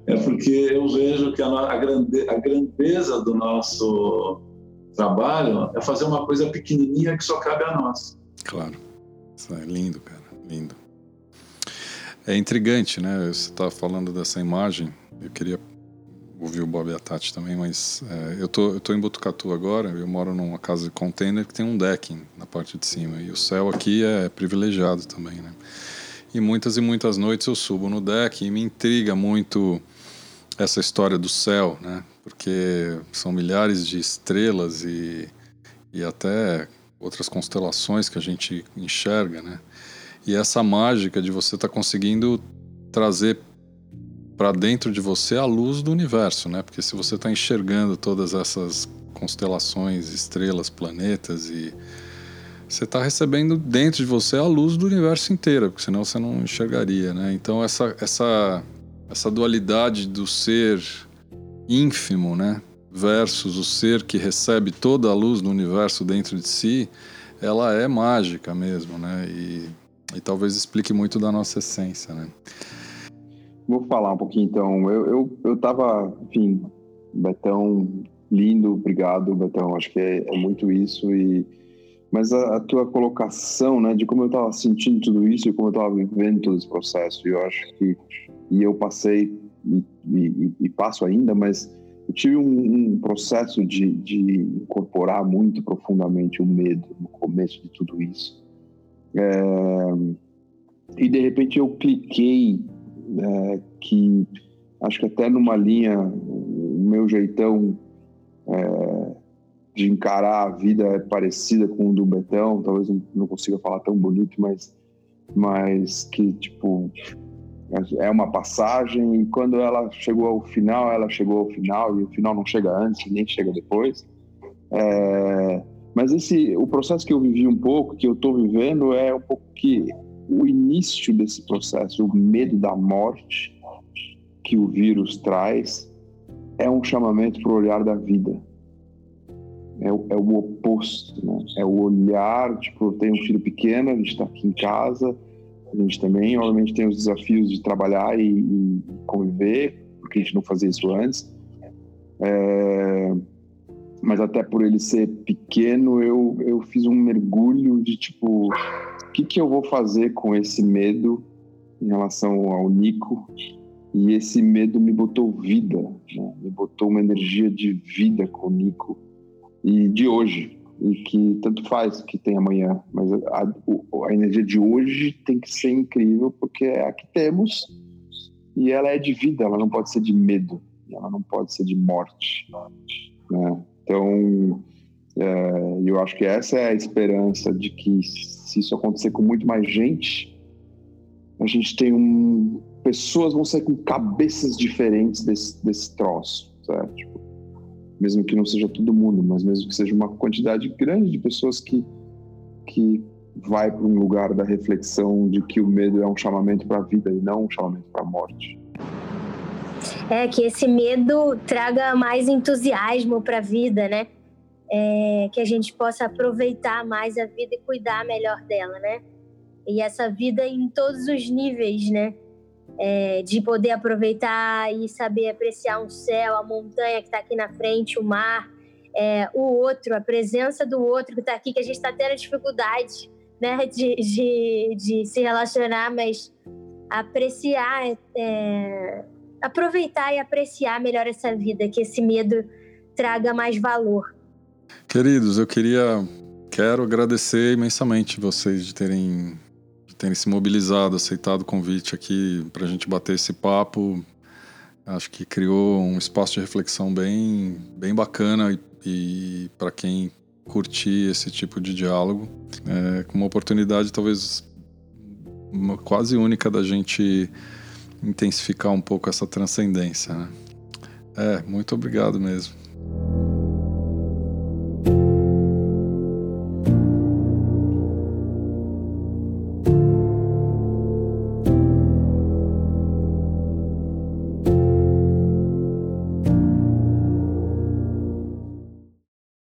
É porque eu vejo que a grandeza do nosso trabalho é fazer uma coisa pequenininha que só cabe a nós. Claro. Isso é lindo, cara. Lindo. É intrigante, né? Você está falando dessa imagem. Eu queria ouvir o Bob e a Tati também, mas é, eu, tô, eu tô em Botucatu agora. Eu moro numa casa de container que tem um decking na parte de cima. E o céu aqui é privilegiado também, né? E muitas e muitas noites eu subo no deck e me intriga muito essa história do céu, né? Porque são milhares de estrelas e, e até outras constelações que a gente enxerga, né? E essa mágica de você estar tá conseguindo trazer para dentro de você a luz do universo, né? Porque se você está enxergando todas essas constelações, estrelas, planetas e você está recebendo dentro de você a luz do universo inteiro, porque senão você não enxergaria, né? Então essa essa essa dualidade do ser ínfimo, né, versus o ser que recebe toda a luz do universo dentro de si, ela é mágica mesmo, né? E, e talvez explique muito da nossa essência, né? Vou falar um pouquinho então. Eu, eu, eu tava, enfim, Betão, lindo, obrigado, Betão. Acho que é, é muito isso e mas a, a, tua colocação, né, de como eu estava sentindo tudo isso e como eu estava vivendo todo esse processo, eu acho que e eu passei e, e, e passo ainda, mas eu tive um, um processo de, de, incorporar muito profundamente o medo no começo de tudo isso. É, e de repente eu cliquei é, que acho que até numa linha, o meu jeitão é, de encarar a vida é parecida com o do Betão, talvez não consiga falar tão bonito, mas, mas que, tipo, é uma passagem e quando ela chegou ao final, ela chegou ao final e o final não chega antes, nem chega depois. É, mas esse, o processo que eu vivi um pouco, que eu estou vivendo, é um pouco que o início desse processo, o medo da morte que o vírus traz, é um chamamento para o olhar da vida é o, é o oposto, né? É o olhar, tipo, eu tenho um filho pequeno, a gente está aqui em casa, a gente também, obviamente, tem os desafios de trabalhar e, e conviver, porque a gente não fazia isso antes. É... mas até por ele ser pequeno, eu, eu fiz um mergulho de tipo, o que, que eu vou fazer com esse medo em relação ao Nico? E esse medo me botou vida, né? me botou uma energia de vida com o Nico e de hoje. E que tanto faz que tem amanhã, mas a, a, energia de hoje tem que ser incrível porque é a que temos e ela é de vida, ela não pode ser de medo, ela não pode ser de morte. Né? Então, é, eu acho que essa é a esperança de que se isso acontecer com muito mais gente, a gente tem um pessoas vão sair com cabeças diferentes desse, desse troço, certo? Tipo, mesmo que não seja todo mundo, mas mesmo que seja uma quantidade grande de pessoas que que vai para um lugar da reflexão de que o medo é um chamamento para a vida e não um chamamento para a morte. É, que esse medo traga mais entusiasmo para a vida, né? É, que a gente possa aproveitar mais a vida e cuidar melhor dela, né? E essa vida em todos os níveis, né? É, de poder aproveitar e saber apreciar um céu, a montanha que está aqui na frente, o mar, é, o outro, a presença do outro que está aqui, que a gente está tendo dificuldade né, de, de, de, se relacionar, mas apreciar é, aproveitar e apreciar melhor essa vida, que esse medo traga mais valor. Queridos, eu queria, quero agradecer imensamente vocês de terem, de terem se mobilizado, aceitado o convite aqui para a gente bater esse papo. Acho que criou um espaço de reflexão bem, bem bacana e, e para quem curtir esse tipo de diálogo, é, com uma oportunidade talvez uma, quase única da gente intensificar um pouco essa transcendência. Né? É, muito obrigado mesmo.